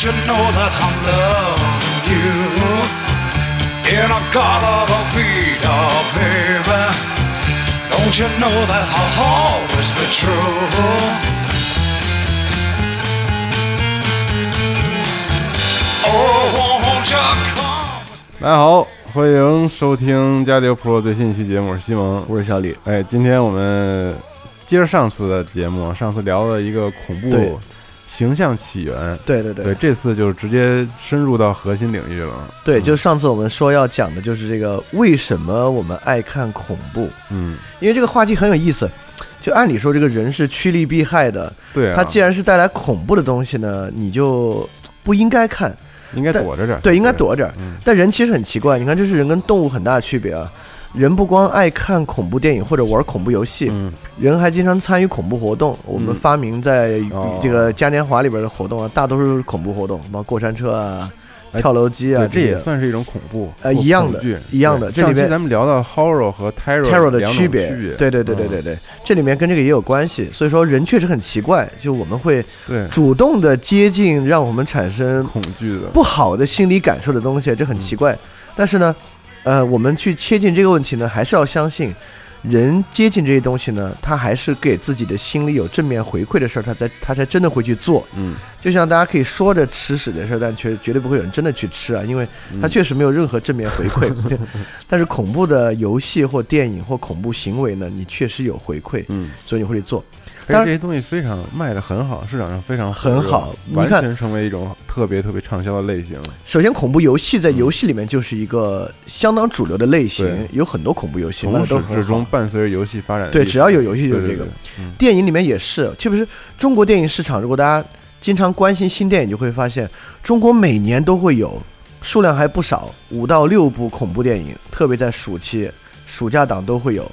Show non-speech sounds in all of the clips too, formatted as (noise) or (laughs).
Don't you know that I'm loving you? In a garden of Peter, baby. Don't you know that I'll always be true? Oh, won't you come? 大家好，欢迎收听加迪 Pro 最新一期节目，我是西蒙，我是小李。哎，今天我们接着上次的节目，上次聊了一个恐怖形象起源，对对对。对，这次就是直接深入到核心领域了。对，就上次我们说要讲的就是这个为什么我们爱看恐怖，嗯，因为这个话题很有意思。就按理说，这个人是趋利避害的，对啊，他既然是带来恐怖的东西呢，你就不应该看，应该躲着点，对，应该躲着点但人其实很奇怪，你看，这是人跟动物很大的区别啊。人不光爱看恐怖电影或者玩恐怖游戏，嗯人还经常参与恐怖活动。我们嗯发明在哦这个嘉年华里边的活动啊，大多数是恐怖活动，包括过山车啊、哎跳楼机啊对，这也算是一种恐怖，或呃一样的一样的这里边上期咱们聊到 horror 和 terror 的区别，对对对对对嗯对，这里面跟这个也有关系。所以说，人确实很奇怪，就我们会主动的接近让我们产生恐惧的，不好的心理感受的东西，这很奇怪。但是呢，呃，我们去切近这个问题呢，还是要相信，人接近这些东西呢，他还是给自己的心里有正面回馈的事儿，他才他才真的会去做。嗯，就像大家可以说着吃屎的事儿，但却绝对不会有人真的去吃啊，因为他确实没有任何正面回馈。(laughs) 但是恐怖的游戏或电影或恐怖行为呢，你确实有回馈，嗯，所以你会去做。而当然且这些东西非常卖的很好，市场上非常很好完全成为一种特别特别畅销的类型。首先，恐怖游戏在游戏里面就是一个相当主流的类型对，有很多恐怖游戏，卖从始终伴随着游戏发展对，只要有游戏就是这个对对对。嗯电影里面也是，特别是中国电影市场，如果大家经常关心新电影，就会发现中国每年都会有数量还不少，五到六部恐怖电影，特别在暑期、暑假档都会有。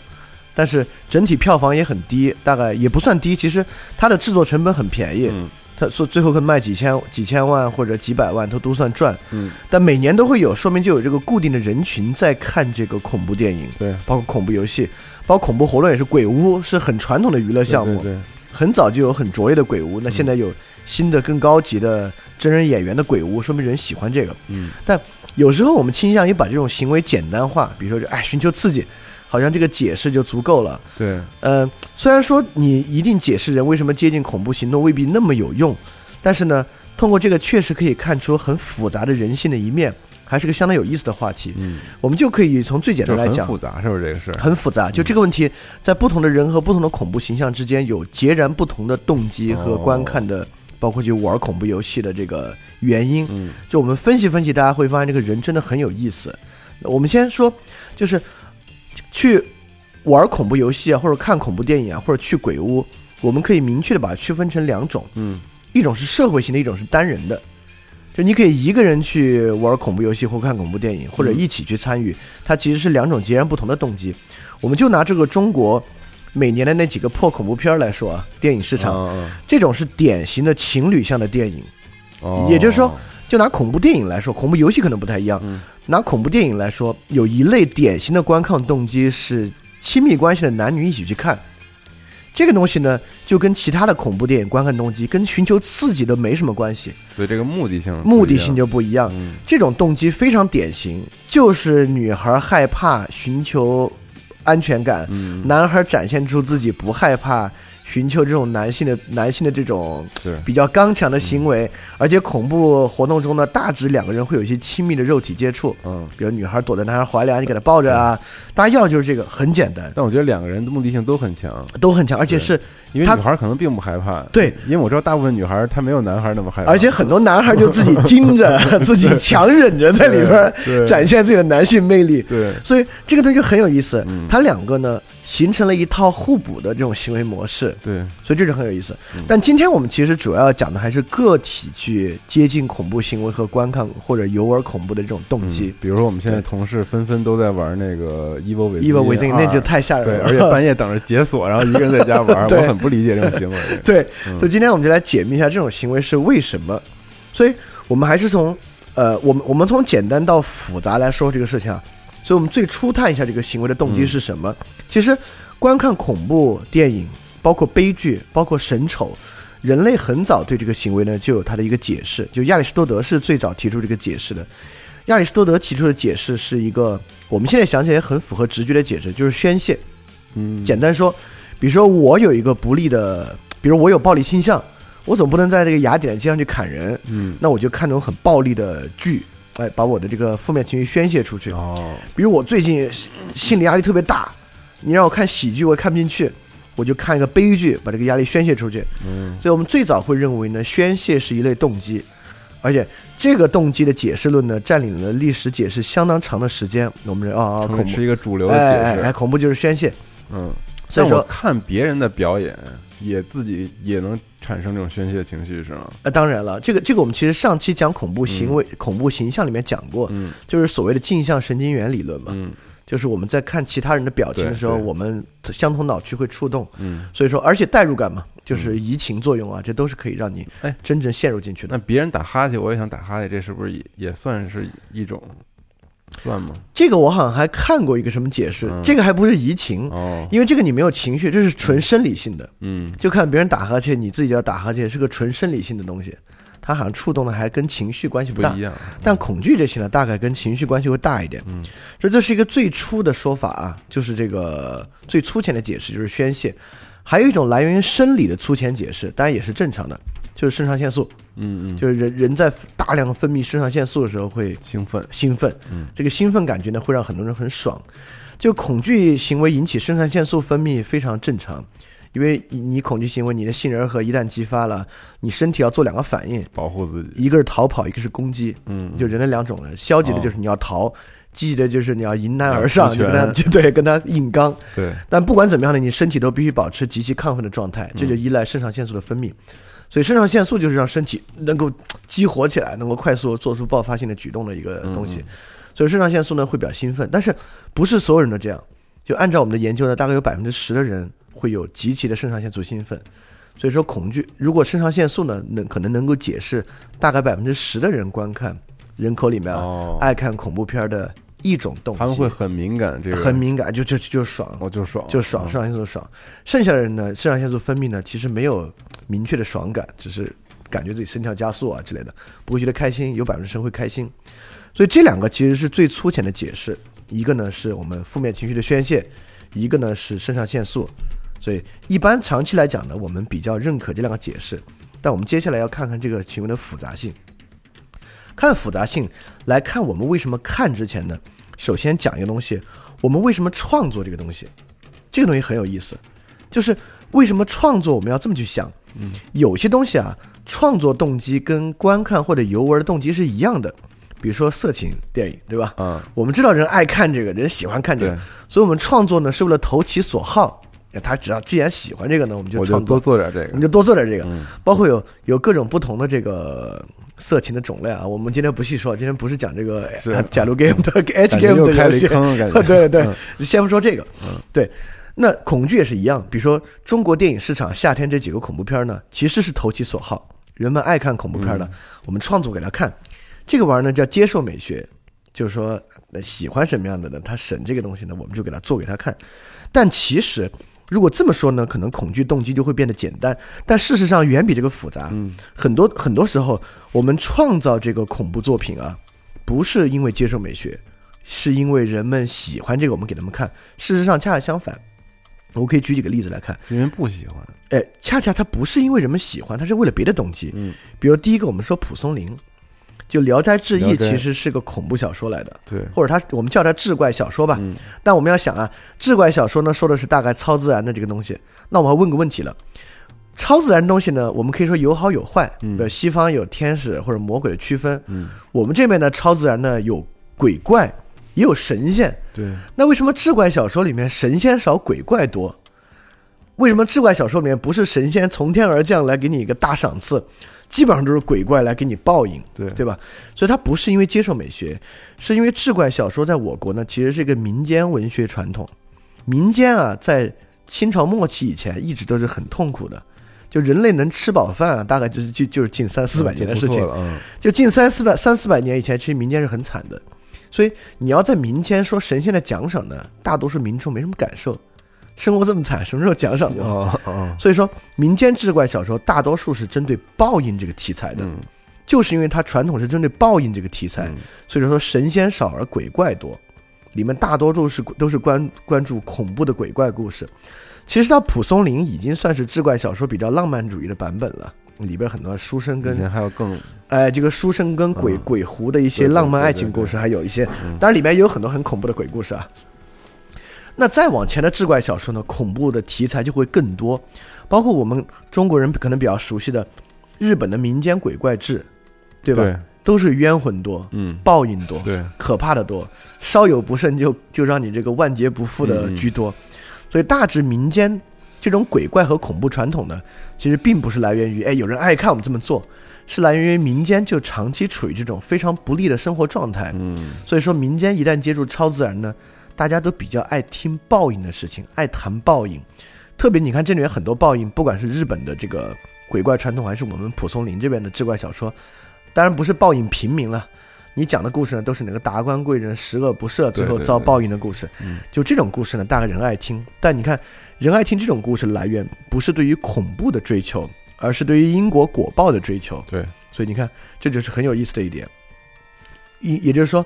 但是整体票房也很低，大概也不算低，其实它的制作成本很便宜，嗯它说最后可能卖几千几千万或者几百万它都算赚。嗯，但每年都会有，说明就有这个固定的人群在看这个恐怖电影，对，包括恐怖游戏，包括恐怖活动也是鬼屋，是很传统的娱乐项目。对对很早就有很拙劣的鬼屋，那现在有新的更高级的真人演员的鬼屋，说明人喜欢这个。嗯，但有时候我们倾向于把这种行为简单化，比如说就哎寻求刺激，好像这个解释就足够了。对，呃，虽然说你一定解释人为什么接近恐怖行动未必那么有用，但是呢，通过这个确实可以看出很复杂的人性的一面，还是个相当有意思的话题。嗯，我们就可以从最简单来讲，很复杂，是不是这个事？很复杂。就这个问题，在不同的人和不同的恐怖形象之间有截然不同的动机和观看的，包括就玩恐怖游戏的这个原因。嗯，就我们分析分析，大家会发现这个人真的很有意思。我们先说，就是去玩恐怖游戏啊，或者看恐怖电影啊，或者去鬼屋，我们可以明确的把它区分成两种，嗯，一种是社会性的，一种是单人的。就你可以一个人去玩恐怖游戏或看恐怖电影，或者一起去参与，它其实是两种截然不同的动机。我们就拿这个中国每年的那几个破恐怖片儿来说啊，电影市场，哦这种是典型的情侣向的电影。哦也就是说，就拿恐怖电影来说，恐怖游戏可能不太一样。嗯拿恐怖电影来说，有一类典型的观看动机是亲密关系的男女一起去看。这个东西呢，就跟其他的恐怖电影观看动机跟寻求刺激都没什么关系，所以这个目的性目的性就不一样。嗯这种动机非常典型，就是女孩害怕，寻求安全感；嗯男孩展现出自己不害怕，寻求这种男性的男性的这种是。比较刚强的行为。而且恐怖活动中呢，大致两个人会有一些亲密的肉体接触，嗯，比如女孩躲在男孩怀里啊，你给他抱着啊，大家要就是这个，很简单，但我觉得两个人的目的性都很强，都很强，而且是因为他女孩可能并不害怕，对，因为我知道大部分女孩她没有男孩那么害怕，而且很多男孩就自己惊着，(laughs) (laughs) 自己强忍着在里边展现自己的男性魅力。对，所以这个东西就很有意思。嗯，它两个呢形成了一套互补的这种行为模式，对，所以这就很有意思嗯。但今天我们其实主要讲的还是个体去接近恐怖行为和观看或者游玩恐怖的这种动机嗯。比如说我们现在同事纷纷都在玩那个 Evil Within Evil Within 那就太吓人了对，了，而且半夜等着解锁，然后一个人在家玩，我 (laughs) 很不理解这种行为。(laughs) 对，嗯所以今天我们就来解密一下这种行为是为什么。所以我们还是从呃，我们我们从简单到复杂来说这个事情啊。所以我们最初探一下这个行为的动机是什么？其实观看恐怖电影，包括悲剧，包括神丑，人类很早对这个行为呢就有它的一个解释。就亚里士多德是最早提出这个解释的。亚里士多德提出的解释是一个我们现在想起来很符合直觉的解释，就是宣泄。嗯，简单说，比如说我有一个不利的，比如我有暴力倾向，我总不能在这个雅典的街上去砍人，嗯，那我就看那种很暴力的剧，哎，把我的这个负面情绪宣泄出去。哦，比如我最近心理压力特别大，你让我看喜剧，我也看不进去，我就看一个悲剧，把这个压力宣泄出去。嗯，所以我们最早会认为呢，宣泄是一类动机，而且这个动机的解释论呢，占领了历史解释相当长的时间。我们认为啊啊，恐怖是一个主流的哎解释。哎哎，恐怖就是宣泄。嗯，所以说看别人的表演，也自己也能产生这种宣泄情绪，是吗？呃，当然了，这个这个我们其实上期讲恐怖行为、恐怖形象里面讲过，嗯。就是所谓的镜像神经元理论嘛，嗯。就是我们在看其他人的表情的时候，我们相同脑区会触动，嗯。所以说，而且代入感嘛，就是移情作用啊，这都是可以让你哎。真正陷入进去的。那别人打哈欠，我也想打哈欠，这是不是也也算是一种算吗？这个我好像还看过一个什么解释，嗯这个还不是移情，哦，因为这个你没有情绪，这是纯生理性的，嗯就看别人打哈欠，你自己要打哈欠，是个纯生理性的东西，它好像触动的还跟情绪关系不大不一。样。但恐惧这些呢，大概跟情绪关系会大一点。嗯，所以这是一个最初的说法啊，就是这个最粗浅的解释就是宣泄。还有一种来源于生理的粗浅解释，当然也是正常的，就是肾上腺素，嗯嗯，就是人人在大量分泌肾上腺素的时候会兴奋。兴奋，嗯。这个兴奋感觉呢会让很多人很爽。就恐惧行为引起肾上腺素分泌非常正常，因为你你恐惧行为，你的杏仁核一旦激发了，你身体要做两个反应，保护自己。一个是逃跑，一个是攻击，嗯，就人的两种人，消极的就是你要逃，积极的就是你要迎难而上，你跟他就对跟他硬刚。对，但不管怎么样呢，你身体都必须保持极其亢奋的状态，这就依赖肾上腺素的分泌。所以肾上腺素就是让身体能够激活起来，能够快速做出爆发性的举动的一个东西。所以肾上腺素呢会比较兴奋，但是不是所有人都这样。就按照我们的研究呢，大概有百分之十的人会有极其的肾上腺素兴奋。所以说恐惧，如果肾上腺素呢能可能能够解释大概百分之十的人观看人口里面啊、哦爱看恐怖片的一种动机，他们会很敏感，这个很敏感，就就就爽。我就爽，就爽，嗯肾上腺素爽。剩下的人呢，肾上腺素分泌呢，其实没有明确的爽感，只是感觉自己心跳加速啊之类的，不会觉得开心，有百分之十会开心。所以这两个其实是最粗浅的解释，一个呢是我们负面情绪的宣泄，一个呢是肾上腺素。所以一般长期来讲呢，我们比较认可这两个解释。但我们接下来要看看这个行为的复杂性。看复杂性来看，我们为什么看之前呢？首先讲一个东西，我们为什么创作这个东西？这个东西很有意思，就是为什么创作我们要这么去想？嗯，有些东西啊，创作动机跟观看或者游玩的动机是一样的，比如说色情电影，对吧？嗯，我们知道人爱看这个，人喜欢看这个对，所以我们创作呢是为了投其所好。他只要既然喜欢这个呢，我们就我就创作多做点这个。你就多做点这个，嗯包括有有各种不同的这个色情的种类啊。我们今天不细说，今天不是讲这个是呃假如 game 的 H 感觉 game 又开了一的游戏，坑感觉 (laughs) 对对嗯，先不说这个，对。那恐惧也是一样，比如说中国电影市场夏天这几个恐怖片呢，其实是投其所好，人们爱看恐怖片的，我们创作给他看。这个玩意儿呢叫接受美学，就是说呃喜欢什么样的呢，他审这个东西呢，我们就给他做给他看。但其实如果这么说呢，可能恐惧动机就会变得简单，但事实上远比这个复杂。嗯，很多很多时候，我们创造这个恐怖作品啊，不是因为接受美学，是因为人们喜欢这个，我们给他们看。事实上，恰恰相反。我可以举几个例子来看，人们不喜欢。哎，恰恰它不是因为人们喜欢，它是为了别的动机。嗯，比如第一个，我们说蒲松龄，就《聊斋志异其实是个恐怖小说来的，对，或者它我们叫它志怪小说吧。嗯但我们要想啊，志怪小说呢说的是大概超自然的这个东西，那我们要问个问题了。超自然东西呢，我们可以说有好有坏，嗯比如西方有天使或者魔鬼的区分，嗯，我们这边呢超自然呢有鬼怪，也有神仙。对，那为什么志怪小说里面神仙少鬼怪多？为什么志怪小说里面不是神仙从天而降来给你一个大赏赐，基本上都是鬼怪来给你报应，对。对吧？所以它不是因为接受美学，是因为志怪小说在我国呢其实是一个民间文学传统，民间啊在清朝末期以前一直都是很痛苦的。就人类能吃饱饭啊，大概就是就就是近三四百年的事情。就近三四百三四百年以前，其实民间是很惨的，所以你要在民间说神仙的奖赏呢，大多数民众没什么感受，生活这么惨，什么时候奖赏过？哦哦，所以说，民间志怪小说大多数是针对报应这个题材的，嗯，就是因为它传统是针对报应这个题材，嗯所以说神仙少而鬼怪多，里面大多都是都是关关注恐怖的鬼怪故事。其实到蒲松龄已经算是志怪小说比较浪漫主义的版本了，里边很多书生跟还有更哎，这个书生跟鬼、嗯鬼狐的一些浪漫爱情故事，还有一些，嗯当然里面也有很多很恐怖的鬼故事啊。那再往前的志怪小说呢，恐怖的题材就会更多，包括我们中国人可能比较熟悉的日本的民间鬼怪志，对吧？对，都是冤魂多，嗯，报应多，对，可怕的多，稍有不慎就就让你这个万劫不复的嗯居多。所以大致民间这种鬼怪和恐怖传统呢，其实并不是来源于哎有人爱看我们这么做，是来源于民间就长期处于这种非常不利的生活状态。嗯，所以说民间一旦接触超自然呢，大家都比较爱听报应的事情，爱谈报应。特别你看这里面很多报应，不管是日本的这个鬼怪传统，还是我们蒲松龄这边的志怪小说，当然不是报应平民了。你讲的故事呢，都是哪个达官贵人十恶不赦，最后遭报应的故事。嗯就这种故事呢，大概人爱听。但你看，人爱听这种故事来源不是对于恐怖的追求，而是对于因果果报的追求。对，所以你看，这就是很有意思的一点。也也就是说，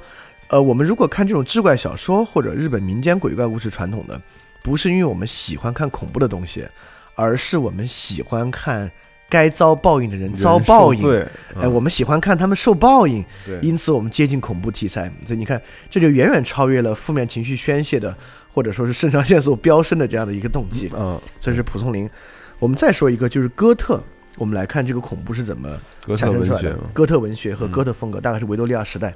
呃，我们如果看这种志怪小说或者日本民间鬼怪故事传统的，不是因为我们喜欢看恐怖的东西，而是我们喜欢看该遭报应的人遭报应。对，哎，我们喜欢看他们受报应，对，因此我们接近恐怖题材。所以你看，这就远远超越了负面情绪宣泄的，或者说是肾上腺素飙升的这样的一个动机。嗯，这是蒲松龄。我们再说一个，就是哥特。我们来看这个恐怖是怎么产生出来的哥特文学和哥特风格，大概是维多利亚时代。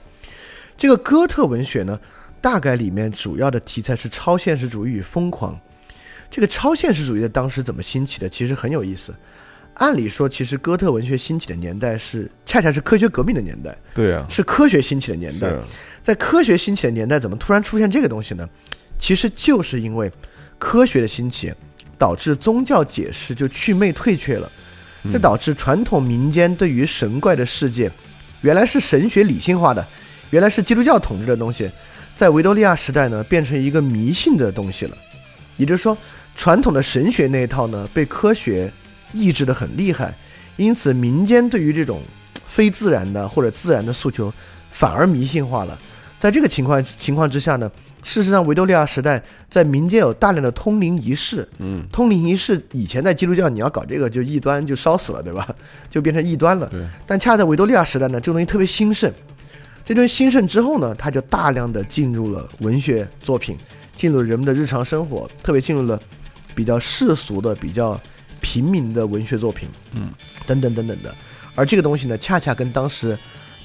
这个哥特文学呢，大概里面主要的题材是超现实主义与疯狂。这个超现实主义的当时怎么兴起的？其实很有意思。按理说，其实哥特文学兴起的年代是恰恰是科学革命的年代，对啊，是科学兴起的年代。是，在科学兴起的年代，怎么突然出现这个东西呢？其实就是因为科学的兴起，导致宗教解释就祛魅退却了，这导致传统民间对于神怪的世界，原来是神学理性化的，原来是基督教统治的东西，在维多利亚时代呢，变成一个迷信的东西了。也就是说，传统的神学那一套呢，被科学抑制的很厉害，因此民间对于这种非自然的或者自然的诉求，反而迷信化了。在这个情况情况之下呢，事实上维多利亚时代在民间有大量的通灵仪式，嗯，通灵仪式以前在基督教你要搞这个就异端就烧死了，对吧？就变成异端了。对，但恰在维多利亚时代呢，这个东西特别兴盛。这东西兴盛之后呢，他就大量的进入了文学作品，进入人们的日常生活，特别进入了比较世俗的、比较平民的文学作品，嗯，等等等等的。而这个东西呢，恰恰跟当时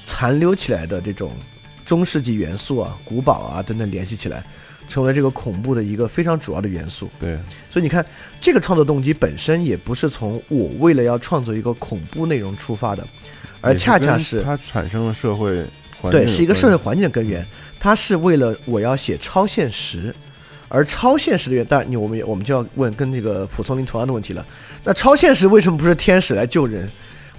残留起来的这种中世纪元素啊、古堡啊等等联系起来，成为这个恐怖的一个非常主要的元素。对，所以你看，这个创作动机本身也不是从我为了要创作一个恐怖内容出发的，而恰恰是它产生了社会对，是一个社会环境的根源。它是为了我要写超现实，而超现实的原，当然你我们我们就要问跟那个蒲松龄同样的问题了。那超现实为什么不是天使来救人？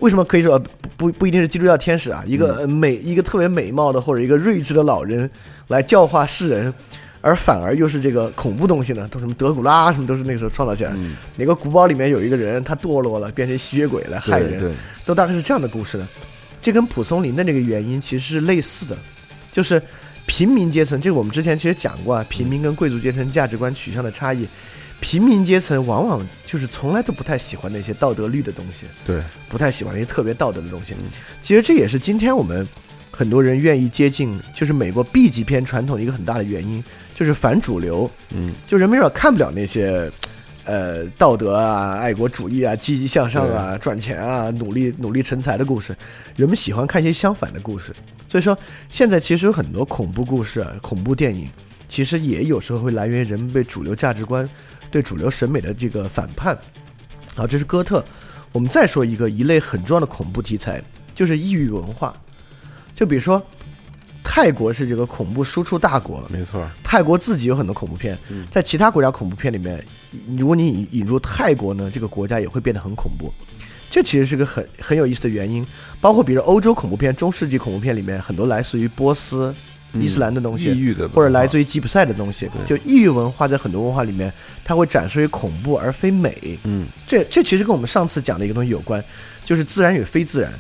为什么可以说呃不不不一定是基督教天使啊？一个呃美一个特别美貌的或者一个睿智的老人来教化世人，而反而又是这个恐怖东西呢，都什么德古拉什么都是那个时候创造起来。嗯哪个古堡里面有一个人，他堕落了，变成吸血鬼来害人，都大概是这样的故事的。这跟蒲松龄的那个原因其实是类似的，就是平民阶层，这个我们之前其实讲过啊，平民跟贵族阶层价值观取向的差异。平民阶层往往就是从来都不太喜欢那些道德律的东西，对，不太喜欢那些特别道德的东西。其实这也是今天我们很多人愿意接近，就是美国 B 级片传统的一个很大的原因，就是反主流。嗯，就人们有点看不了那些，呃，道德啊、爱国主义啊、积极向上啊、赚钱啊、努力努力成才的故事，人们喜欢看一些相反的故事。所以说，现在其实有很多恐怖故事、啊、恐怖电影，其实也有时候会来源于人们被主流价值观、对主流审美的这个反叛。好，这是哥特。我们再说一个一类很重要的恐怖题材，就是异域文化。就比如说，泰国是这个恐怖输出大国，没错，泰国自己有很多恐怖片，在其他国家恐怖片里面，如果你引引入泰国呢，这个国家也会变得很恐怖。这其实是个很很有意思的原因，包括比如欧洲恐怖片、中世纪恐怖片里面很多来自于波斯、伊斯兰的东西，异域的或者来自于吉普赛的东西。就异域文化在很多文化里面，它会展示于恐怖而非美。嗯，这这其实跟我们上次讲的一个东西有关，就是自然与非自然。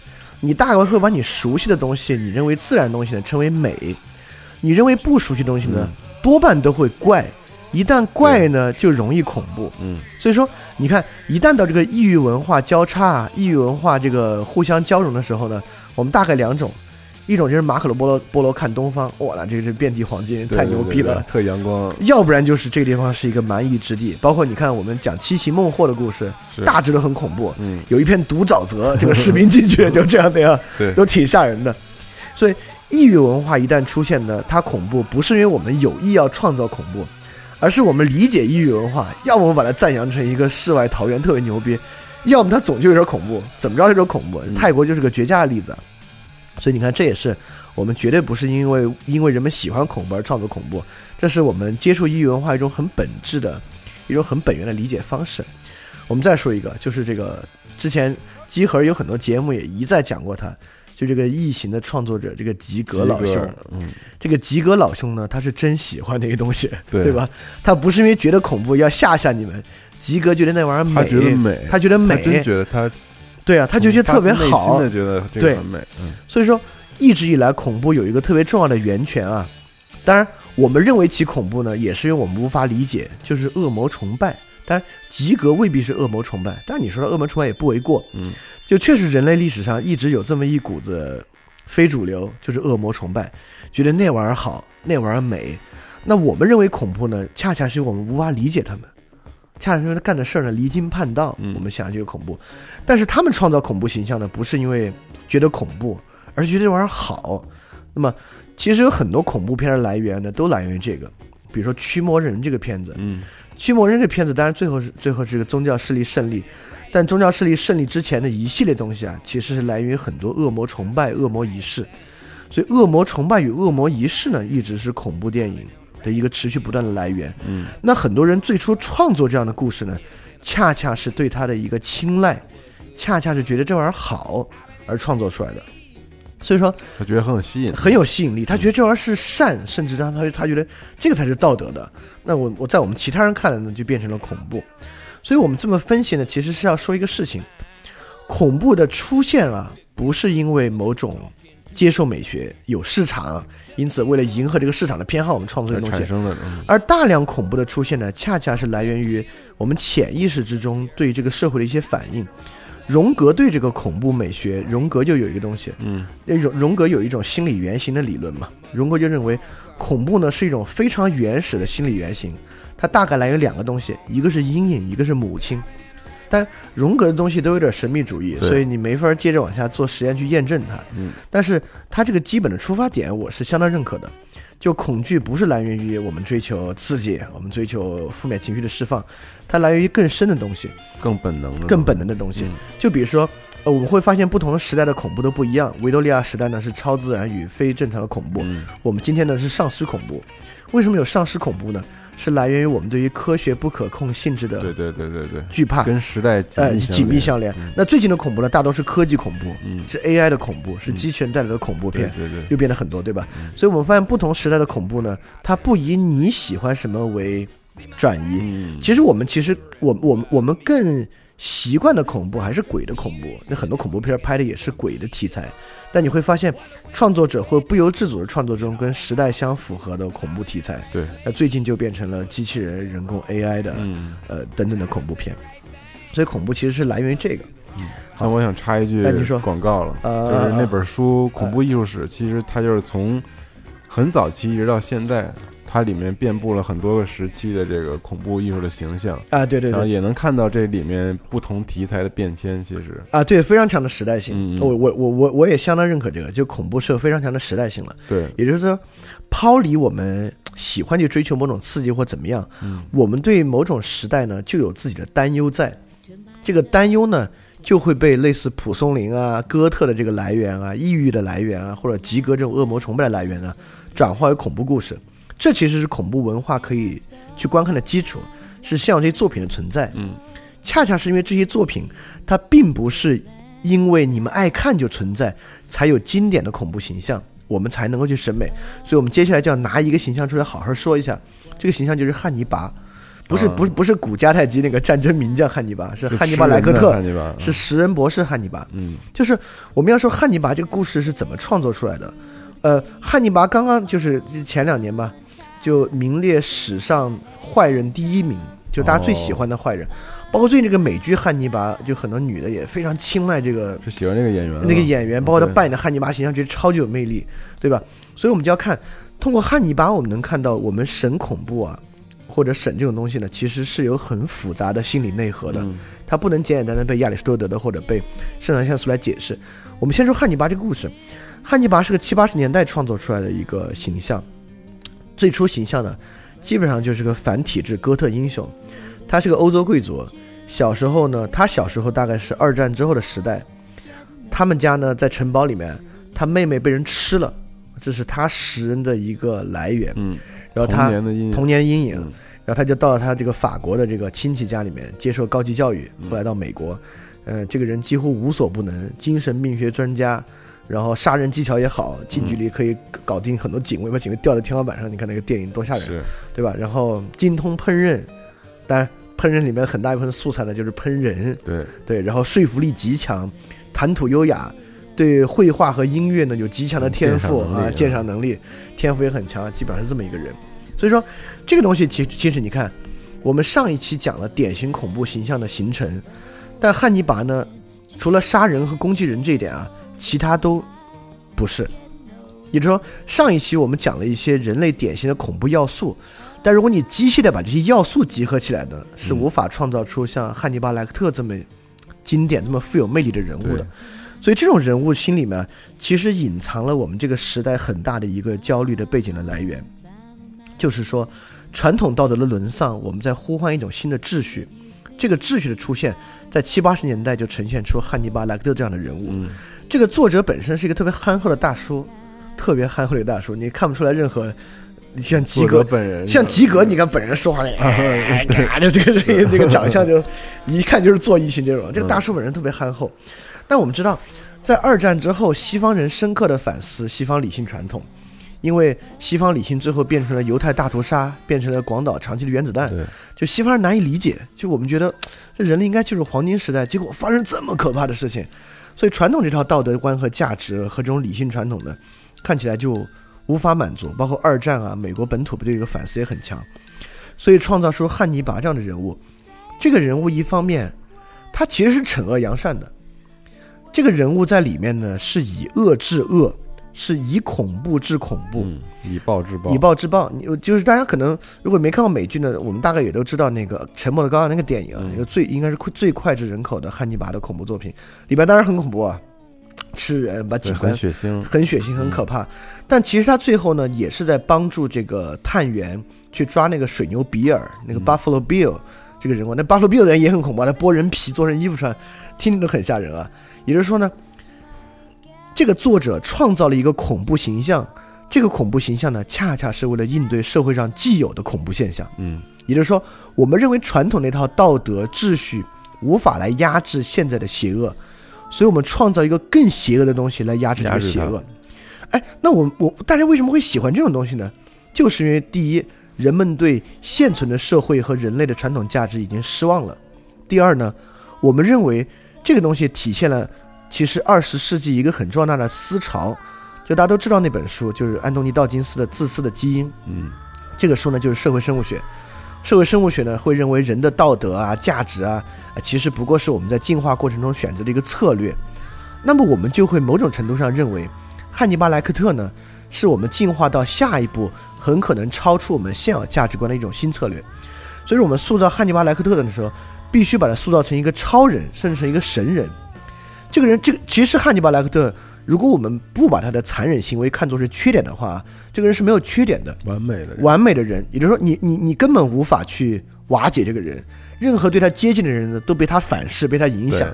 你大概会把你熟悉的东西，你认为自然的东西呢称为美，你认为不熟悉的东西呢，多半都会怪。一旦怪呢，就容易恐怖。嗯，所以说，你看，一旦到这个异域文化交叉、异域文化这个互相交融的时候呢，我们大概两种，一种就是马可波罗波罗看东方，哇，那这个是遍地黄金，太牛逼了，特阳光。要不然就是这个地方是一个蛮夷之地，包括你看我们讲七奇孟获的故事，大致都很恐怖。嗯，有一片毒沼泽，这个士兵 (laughs) 进去就这样的呀，对都挺吓人的。所以异域文化一旦出现呢，它恐怖不是因为我们有意要创造恐怖，而是我们理解异域文化，要么我们把它赞扬成一个世外桃源特别牛逼，要么它总就有点恐怖，怎么着有点恐怖。泰国就是个绝佳的例子。所以你看，这也是我们绝对不是因为因为人们喜欢恐怖而创作恐怖，这是我们接触异域文化一种很本质的一种很本源的理解方式。我们再说一个，就是这个之前集合有很多节目也一再讲过他，就这个异形的创作者这个吉格老兄，嗯，这个吉格老兄呢，他是真喜欢那个东西，对吧？他不是因为觉得恐怖要吓吓你们，吉格觉得那玩意儿美，他觉得美，他觉得美，他真觉得他，对啊，他就觉得特别好，的觉得这个很美，嗯，所以说一直以来恐怖有一个特别重要的源泉啊，当然我们认为其恐怖呢，也是因为我们无法理解，就是恶魔崇拜。当然，及格未必是恶魔崇拜，但你说的恶魔崇拜也不为过。嗯，就确实人类历史上一直有这么一股子非主流，就是恶魔崇拜，觉得那玩意儿好，那玩意儿美。那我们认为恐怖呢，恰恰是我们无法理解他们，恰恰是因为他干的事儿呢离经叛道，嗯我们想就恐怖。但是他们创造恐怖形象呢，不是因为觉得恐怖，而是觉得这玩意儿好。那么，其实有很多恐怖片的来源呢，都来源于这个，比如说《驱魔人》这个片子，嗯，《驱魔人》这个片子当然最后是最后是个宗教势力胜利，但宗教势力胜利之前的一系列东西啊，其实是来源于很多恶魔崇拜、恶魔仪式。所以，恶魔崇拜与恶魔仪式呢，一直是恐怖电影的一个持续不断的来源。嗯，那很多人最初创作这样的故事呢，恰恰是对他的一个青睐，恰恰是觉得这玩意儿好而创作出来的。所以说，他觉得很有吸引，很有吸引力。他觉得这玩意儿是善，甚至让他他觉得这个才是道德的。那我我在我们其他人看来呢，就变成了恐怖。所以我们这么分析呢，其实是要说一个事情：恐怖的出现啊，不是因为某种接受美学有市场，因此为了迎合这个市场的偏好，我们创作这个东西。而大量恐怖的出现呢，恰恰是来源于我们潜意识之中对这个社会的一些反应。荣格对这个恐怖美学，荣格就有一个东西，嗯，荣荣格有一种心理原型的理论嘛，荣格就认为恐怖呢是一种非常原始的心理原型，它大概来源于两个东西，一个是阴影，一个是母亲。但荣格的东西都有点神秘主义，所以你没法接着往下做实验去验证它。嗯，但是它这个基本的出发点，我是相当认可的。就恐惧不是来源于我们追求刺激，我们追求负面情绪的释放，它来源于更深的东西，更本能的，更本能的东西。嗯就比如说，呃，我们会发现不同的时代的恐怖都不一样。维多利亚时代呢是超自然与非正常的恐怖，嗯我们今天呢是丧尸恐怖。为什么有丧尸恐怖呢？是来源于我们对于科学不可控性质的对对对对对，惧怕，跟时代紧呃密紧密相连。那最近的恐怖呢，大多是科技恐怖，嗯。是 AI 的恐怖，是机器人带来的恐怖片，对对对，又变得很多，对吧？所以我们发现不同时代的恐怖呢，它不以你喜欢什么为转移。嗯，其实我们其实我我们我们更习惯的恐怖还是鬼的恐怖。那很多恐怖片拍的也是鬼的题材，但你会发现创作者或不由自主的创作中跟时代相符合的恐怖题材，对，那最近就变成了机器人、人工 AI 的、嗯。呃等等的恐怖片。所以恐怖其实是来源于这个。嗯那我想插一句哎你说广告了，呃就是那本书《恐怖艺术史》，其实它就是从很早期一直到现在，它里面遍布了很多个时期的这个恐怖艺术的形象，啊，对对对，然后也能看到这里面不同题材的变迁。其实，啊，对，非常强的时代性。我我我我我也相当认可这个，就恐怖是有非常强的时代性了。对，也就是说，抛离我们喜欢去追求某种刺激或怎么样，嗯我们对某种时代呢就有自己的担忧在，这个担忧呢就会被类似蒲松龄啊、哥特的这个来源啊、抑郁的来源啊，或者吉格这种恶魔崇拜的来源呢，转化为恐怖故事。这其实是恐怖文化可以去观看的基础，是像这些作品的存在。嗯，恰恰是因为这些作品，它并不是因为你们爱看就存在，才有经典的恐怖形象，我们才能够去审美。所以，我们接下来就要拿一个形象出来好好说一下。这个形象就是汉尼拔，不是啊不是不是古迦太基那个战争名将汉尼拔，是是汉尼拔莱克特，汉尼拔是食人博士汉尼拔。嗯就是我们要说汉尼拔这个故事是怎么创作出来的。呃，汉尼拔刚刚就是前两年吧，就名列史上坏人第一名，就大家最喜欢的坏人。包括最近这个美剧《汉尼拔》，就很多女的也非常青睐这个就喜欢这个演员啊，那个演员，包括他扮演的汉尼拔形象，觉得超级有魅力，对吧？所以我们就要看，通过汉尼拔，我们能看到我们审恐怖啊，或者审这种东西呢，其实是有很复杂的心理内核的，嗯它不能简简单单被亚里士多德的或者被圣兰像素来解释。我们先说汉尼拔这个故事，汉尼拔是个七八十年代创作出来的一个形象，最初形象呢，基本上就是个反体制哥特英雄，他是个欧洲贵族，小时候呢，他小时候大概是二战之后的时代，他们家呢在城堡里面，他妹妹被人吃了，这是他食人的一个来源。嗯，然后他童年的阴影然后他就到了他这个法国的这个亲戚家里面接受高级教育，嗯后来到美国，呃，这个人几乎无所不能，精神病学专家，然后杀人技巧也好，近距离可以搞定很多警卫，把警卫吊在天花板上，你看那个电影多吓人，对吧？然后精通烹饪，当然烹饪里面很大一部分素材呢就是烹人，对对，然后说服力极强，谈吐优雅，对绘画和音乐呢有极强的天赋啊，嗯鉴赏能力嗯鉴赏能力，天赋也很强，基本上是这么一个人。所以说，这个东西其其实你看，我们上一期讲了典型恐怖形象的形成，但汉尼拔呢，除了杀人和攻击人这一点啊，其他都不是。也就是说，上一期我们讲了一些人类典型的恐怖要素，但如果你机械的把这些要素集合起来呢，是嗯无法创造出像汉尼拔·莱克特这么经典、这么富有魅力的人物的。所以这种人物心里面其实隐藏了我们这个时代很大的一个焦虑的背景的来源，就是说传统道德的沦丧，我们在呼唤一种新的秩序。这个秩序的出现，在七八十年代就呈现出汉尼拔·莱克特这样的人物。嗯这个作者本身是一个特别憨厚的大叔，特别憨厚的大叔，你看不出来任何像吉格本人像吉格，你看本人说话，(laughs) 哎嘎的这个这个这个长相就 (laughs) 一看就是做异性这种。这个大叔本人特别憨厚，但我们知道，在二战之后，西方人深刻的反思西方理性传统，因为西方理性最后变成了犹太大屠杀，变成了广岛长期的原子弹，对。就西方人难以理解，就我们觉得这人类应该进入黄金时代，结果发生这么可怕的事情，所以传统这套道德观和价值和这种理性传统呢，看起来就无法满足。包括二战啊，美国本土不对这个反思也很强，所以创造出汉尼拔这样的人物。这个人物一方面，他其实是惩恶扬善的，这个人物在里面呢是以恶治恶，是以恐怖治恐怖。嗯，以暴制暴，以暴制暴，你就是大家可能如果没看过美剧呢，我们大概也都知道那个《沉默的羔羊》那个电影啊，嗯。一个最应该是最脍炙人口的汉尼拔的恐怖作品，里边当然很恐怖啊，吃人把对警官很血腥，很血腥很可怕，但其实他最后呢也是在帮助这个探员去抓那个水牛比尔那个 Buffalo Bill 这个人物，那 Buffalo Bill 的人也很恐怖啊，他剥人皮做成衣服穿，听着都很吓人啊。也就是说呢，这个作者创造了一个恐怖形象，这个恐怖形象呢，恰恰是为了应对社会上既有的恐怖现象。嗯，也就是说，我们认为传统那套道德秩序无法来压制现在的邪恶，所以我们创造一个更邪恶的东西来压制这个邪恶。哎，那我我大家为什么会喜欢这种东西呢？就是因为第一，人们对现存的社会和人类的传统价值已经失望了；第二呢，我们认为这个东西体现了其实二十世纪一个很重要的思潮，就大家都知道那本书，就是安东尼道金斯的《自私的基因》。嗯，这个书呢就是社会生物学。社会生物学呢会认为人的道德啊、价值啊，呃其实不过是我们在进化过程中选择的一个策略。那么我们就会某种程度上认为，汉尼拔莱克特呢是我们进化到下一步很可能超出我们现有价值观的一种新策略。所以，我们塑造汉尼拔莱克特的时候，必须把它塑造成一个超人，甚至成一个神人。这个人，这个其实汉尼拔莱克特，如果我们不把他的残忍行为看作是缺点的话，这个人是没有缺点的。完美的人，完美的人，也就是说你，你你根本无法去瓦解这个人。任何对他接近的人呢，都被他反噬，被他影响。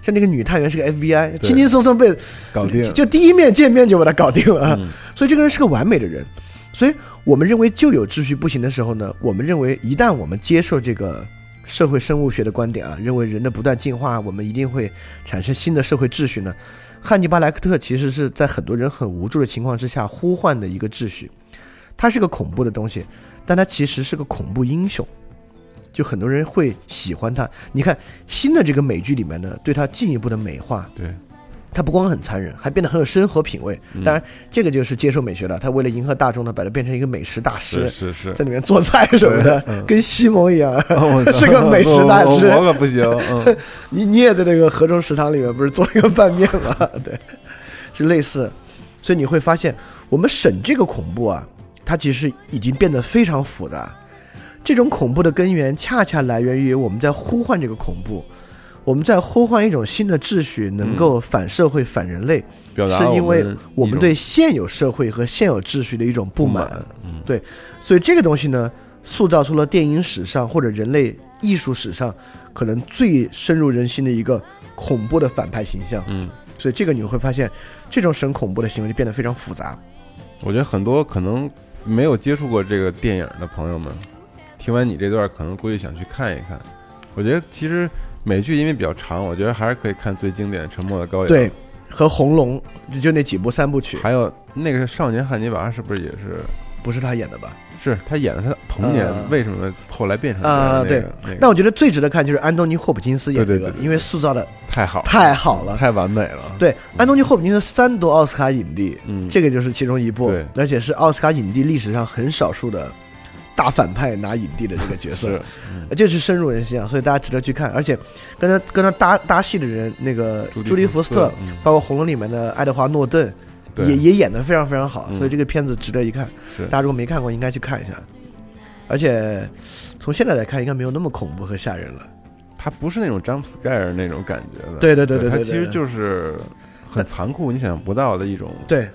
像那个女探员是个 FBI，轻轻松松被搞定就就第一面见面就把他搞定了。所以这个人是个完美的人。所以我们认为旧有秩序不行的时候呢，我们认为一旦我们接受这个社会生物学的观点啊，认为人的不断进化，我们一定会产生新的社会秩序呢。汉尼拔莱克特其实是在很多人很无助的情况之下呼唤的一个秩序，它是个恐怖的东西，但它其实是个恐怖英雄，就很多人会喜欢他。你看新的这个美剧里面呢，对他进一步的美化，对，他不光很残忍，还变得很有生活品味。当然，这个就是接受美学了。他为了迎合大众呢，把它变成一个美食大师，是是是在里面做菜什么的，(laughs) 跟西蒙一样，(laughs) 我是个美食大师。我可不行。(laughs) 嗯你你也在那个河中食堂里面不是做了一个拌面吗？对，是类似。所以你会发现，我们审这个恐怖啊，它其实已经变得非常复杂。这种恐怖的根源，恰恰来源于我们在呼唤这个恐怖，我们在呼唤一种新的秩序，能够反社会、反人类，是因为我们对现有社会和现有秩序的一种不满。嗯对，所以这个东西呢，塑造出了电影史上或者人类艺术史上可能最深入人心的一个恐怖的反派形象。嗯，所以这个你会发现，这种神恐怖的行为就变得非常复杂。我觉得很多可能没有接触过这个电影的朋友们，听完你这段，可能估计想去看一看。我觉得其实美剧因为比较长，我觉得还是可以看最经典的《沉默的羔羊》。对，和红龙就就那几部三部曲，还有那个少年汉尼拔是不是也是？不是他演的吧？是他演的他童年呃为什么后来变成这啊、对个那。我觉得最值得看就是安东尼·霍普金斯演这个，对对对对因为塑造的太好了太好了。太完美了。对，安东尼·霍普金斯三夺奥斯卡影帝，嗯这个就是其中一部，对而且是奥斯卡影帝历史上很少数的大反派拿影帝的这个角色，是呃这是深入人心啊，所以大家值得去看。而且跟他跟他搭搭戏的人，那个朱朱莉·福斯特，嗯包括《红楼》里面的爱德华·诺顿，也也演得非常非常好，嗯所以这个片子值得一看。是大家如果没看过，应该去看一下。而且从现在来看，应该没有那么恐怖和吓人了。他不是那种 jump scare 那种感觉的。对对对对他对对其实就是很残酷，你想象不到的一种对，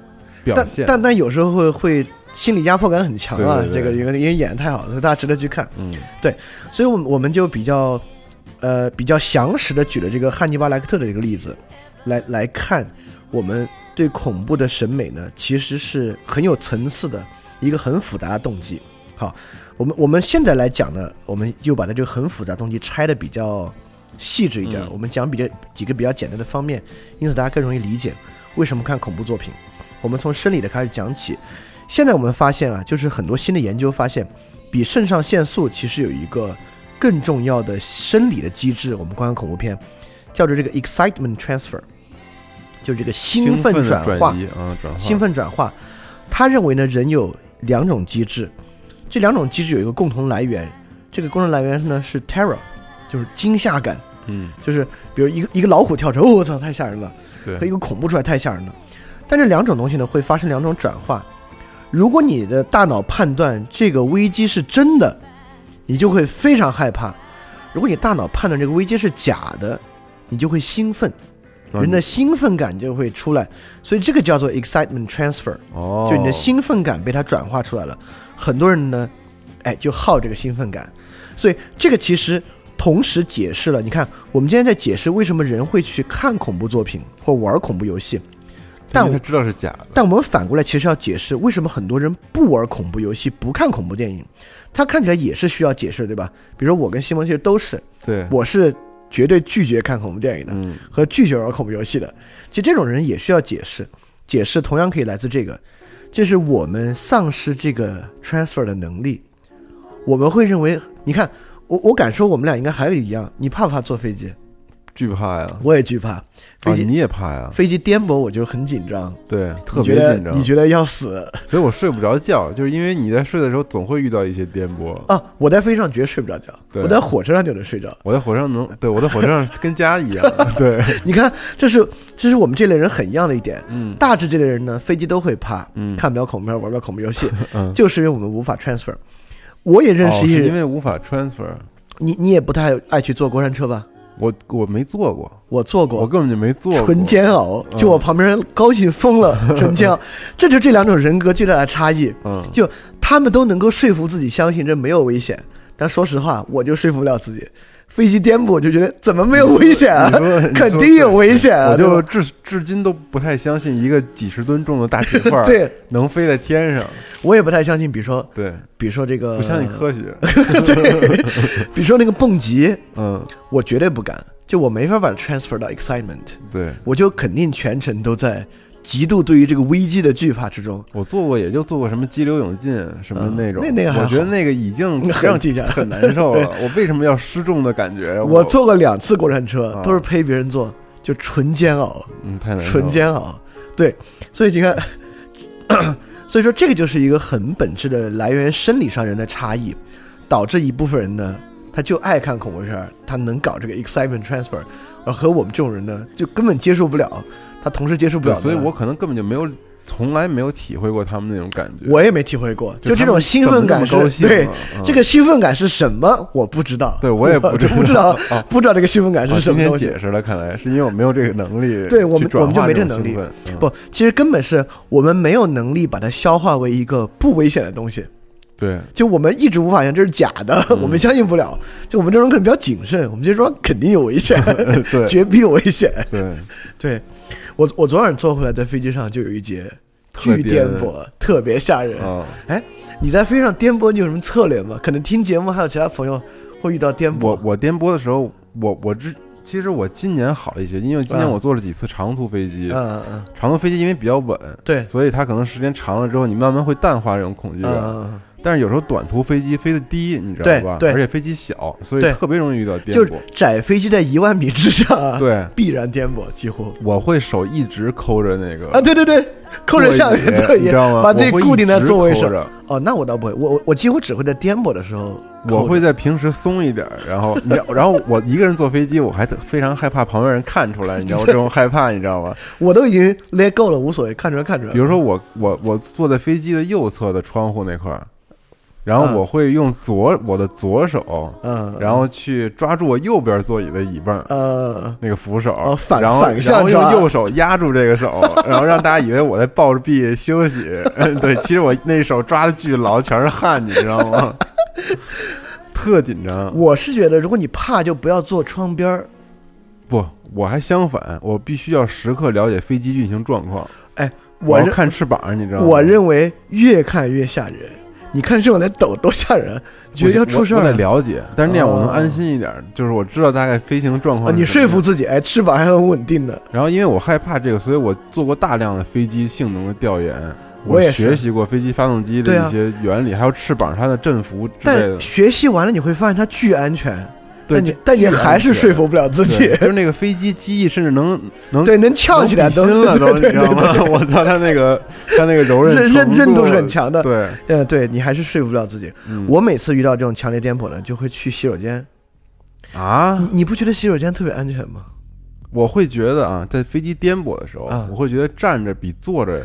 但表现。但但有时候会会心理压迫感很强啊，对对对这个因为因为演的太好了，所以大家值得去看。嗯，对所以我们我们就比较呃比较详实的举了这个汉尼拔莱克特的这个例子，来来看我们对恐怖的审美呢，其实是很有层次的一个很复杂的动机。好，我们我们现在来讲呢，我们就把它这个很复杂的动机拆的比较细致一点，嗯我们讲比较几个比较简单的方面，因此大家更容易理解为什么看恐怖作品。我们从生理的开始讲起。现在我们发现啊，就是很多新的研究发现，比肾上腺素其实有一个更重要的生理的机制。我们观看恐怖片，叫做这个 excitement transfer，就是这个兴奋转化。移啊，转化兴奋转化，他认为呢，人有两种机制，这两种机制有一个共同来源，这个共同来源呢是 terror，就是惊吓感，嗯，就是比如一个一个老虎跳出来，哦，我操，太吓人了，对和一个恐怖出来太吓人了。但这两种东西呢，会发生两种转化。如果你的大脑判断这个危机是真的，你就会非常害怕；如果你大脑判断这个危机是假的，你就会兴奋，啊人的兴奋感就会出来。所以这个叫做 excitement transfer，哦，就你的兴奋感被它转化出来了。很多人呢，哎，就好这个兴奋感，所以这个其实同时解释了。你看，我们今天在解释为什么人会去看恐怖作品或玩恐怖游戏，但我知道是假的。但我们反过来其实要解释为什么很多人不玩恐怖游戏、不看恐怖电影，他看起来也是需要解释，对吧？比如说我跟西蒙其实都是，对，我是绝对拒绝看恐怖电影的，嗯和拒绝玩恐怖游戏的。其实这种人也需要解释，解释同样可以来自这个，就是我们丧失这个 transfer 的能力。我们会认为，你看，我我敢说我们俩应该还有一样，你怕不怕坐飞机？惧怕呀，我也惧怕，飞啊，机、你也怕呀？飞机颠簸我就很紧张，对，特别紧张你。觉得要死所以我睡不着觉，就是因为你在睡的时候总会遇到一些颠簸。啊！我在飞机上绝对睡不着觉，对我在火车上就能睡着。我在火车上能，(laughs) 对我在火车上跟家一样，(laughs) 对，你看，这是这是我们这类人很一样的一点。嗯大致这类人呢，飞机都会怕，嗯看不了恐怖片，玩不了恐怖游戏，(laughs) 嗯，就是因为我们无法 transfer。我也认识哦是一些人，因为无法 transfer，你你也不太爱去坐过山车吧？我我没做过，我做过，我根本就没做过，纯煎熬，嗯就我旁边人高兴疯了，(laughs) 纯煎熬。这就这两种人格最大的差异，嗯，就他们都能够说服自己相信这没有危险，但说实话，我就说服不了自己。飞机颠簸，我就觉得怎么没有危险啊？(laughs) 肯定有危险啊！我就至至今都不太相信一个几十吨重的大铁块儿对。能飞在天上，我也不太相信，比如说，对，比如说这个不相信科学，(laughs) 对，(laughs) 比如说那个蹦极，嗯，我绝对不敢，就我没法把它 transfer 到 excitement，对。我就肯定全程都在极度对于这个危机的惧怕之中。我做过，也就做过什么激流勇进什么嗯那种，那那我觉得那个已经很让地下很难受了。我为什么要失重的感觉？(laughs) 我坐过两次过山车，啊都是陪别人坐，就纯煎熬，嗯太难受了，纯煎熬。对，所以你看，(coughs) 所以说这个就是一个很本质的来源于生理上人的差异，导致一部分人呢，他就爱看恐怖片，他能搞这个 excitement transfer，而和我们这种人呢，就根本接受不了，他同时接受不了，所以我可能根本就没有，从来没有体会过他们那种感觉。我也没体会过，就这种兴奋感对嗯这个兴奋感是什么，我不知道。对我也不知道不知道啊，(laughs) 不知道这个兴奋感是什么东西。解释了，看来是因为我没有这个能力，对我们我们就没这能力不，其实根本是我们没有能力把它消化为一个不危险的东西。对，就我们一直无法相信这是假的，嗯 (laughs) 我们相信不了。就我们这种可能比较谨慎，我们就说肯定有危险，(laughs) 对绝逼有危险。对，(laughs) 对我，我昨晚坐回来在飞机上就有一节巨颠颠簸，特别吓人。啊，哎，你在飞机上颠簸，你有什么策略吗？可能听节目还有其他朋友会遇到颠簸。我我颠簸的时候，我我之其实我今年好一些，因为今年嗯我坐了几次长途飞机，嗯嗯长途飞机因为比较稳，对所以它可能时间长了之后，你慢慢会淡化这种恐惧。嗯，但是有时候短途飞机飞得低，你知道吧？对而且飞机小，所以特别容易遇到颠就是簸。窄飞机在一万米之下，，对，必然颠簸，几乎我会手一直抠着那个啊，对对对，抠着下面座椅你知道吗？把自己固定在座位上。哦，那我倒不会，我我我几乎只会在颠簸的时候，我会在平时松一点，然后你知道，然后我一个人坐飞机，我还特非常害怕旁边人看出来，你知道 (laughs) 我这种害怕，你知道吗？我都已经勒够了，无所谓，看出来看出来。比如说我我我坐在飞机的右侧的窗户那块儿，然后嗯我会用左我的左手，嗯，然后去抓住我右边座椅的椅背儿。呃，那个扶手，然后反向然后用右手压住这个手，然后让大家以为我在抱着臂休息。嗯 (laughs) 对，其实我那手抓的巨牢，全是汗，你知道吗？(laughs) 特紧张。我是觉得，如果你怕，就不要坐窗边儿。不，我还相反，我必须要时刻了解飞机运行状况。哎，我要我看翅膀，你知道吗？我认为越看越吓人。你看这种在抖多吓人，觉得要出事儿我我得了。了解，但是那样我能哦安心一点，就是我知道大概飞行的状啊，况是你说服自己，哎，翅膀还很稳定的。然后因为我害怕这个，所以我做过大量的飞机性能的调研。我也学习过飞机发动机的一些原理，还有翅膀它的振幅之类的但。学习完了，你会发现它巨安全，对，但你但 (laughs) (laughs) (laughs) 你还是说服不了自己。就是那个飞机机翼，甚至能能对，能翘起来都了都，你知道吗？我操，他那个它那个柔韧韧韧度是很强的。对，呃，对你还是说服不了自己。嗯我每次遇到这种强烈颠簸呢，就会去洗手间。啊你，你不觉得洗手间特别安全吗？我会觉得啊，在飞机颠簸的时候啊，我会觉得站着比坐着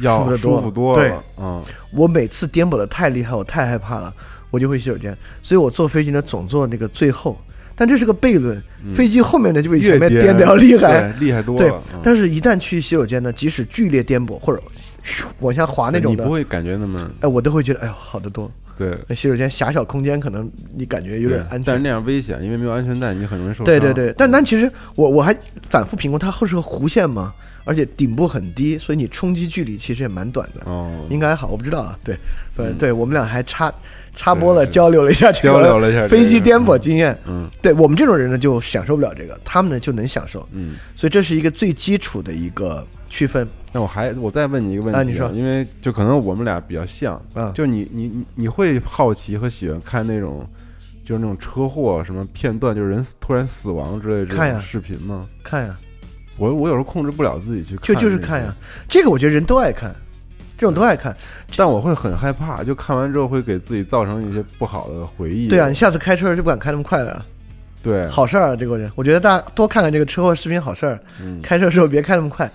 要舒服多了对了。嗯，我每次颠簸的太厉害，我太害怕了，我就会洗手间。所以我坐飞机呢，总坐那个最后。但这是个悖论，飞机后面呢就比前面颠的要厉害。对厉害多对了。嗯，但是一旦去洗手间呢，即使剧烈颠簸或者咻往下滑那种的你不，会感觉那么哎，我都会觉得哎呦好得多。对那洗手间狭小空间，可能你感觉有点安全。但是那样危险，因为没有安全带，你很容易受伤。对对对，但但其实我我还反复评估，它后是个弧线嘛，而且顶部很低，所以你冲击距离其实也蛮短的。哦，应该还好，我不知道啊。对，不是，嗯对我们俩还插插播了，交流了一下这个交流了一下 (laughs) 飞机颠簸经验。嗯对我们这种人呢，就享受不了这个，他们呢就能享受。嗯。所以这是一个最基础的一个区分。那我还我再问你一个问题、啊你说因为就可能我们俩比较像，嗯就你你你你会好奇和喜欢看那种就是那种车祸什么片段，就是人突然死亡之类的这种视频吗？看呀，我我有时候控制不了自己去看就，就是看呀，这个我觉得人都爱看，这种都爱看。但我会很害怕，就看完之后会给自己造成一些不好的回忆。对啊，你下次开车就不敢开那么快了。对，好事儿啊，这个我觉得，我觉得大家多看看这个车祸视频，好事儿。嗯开车的时候别开那么快，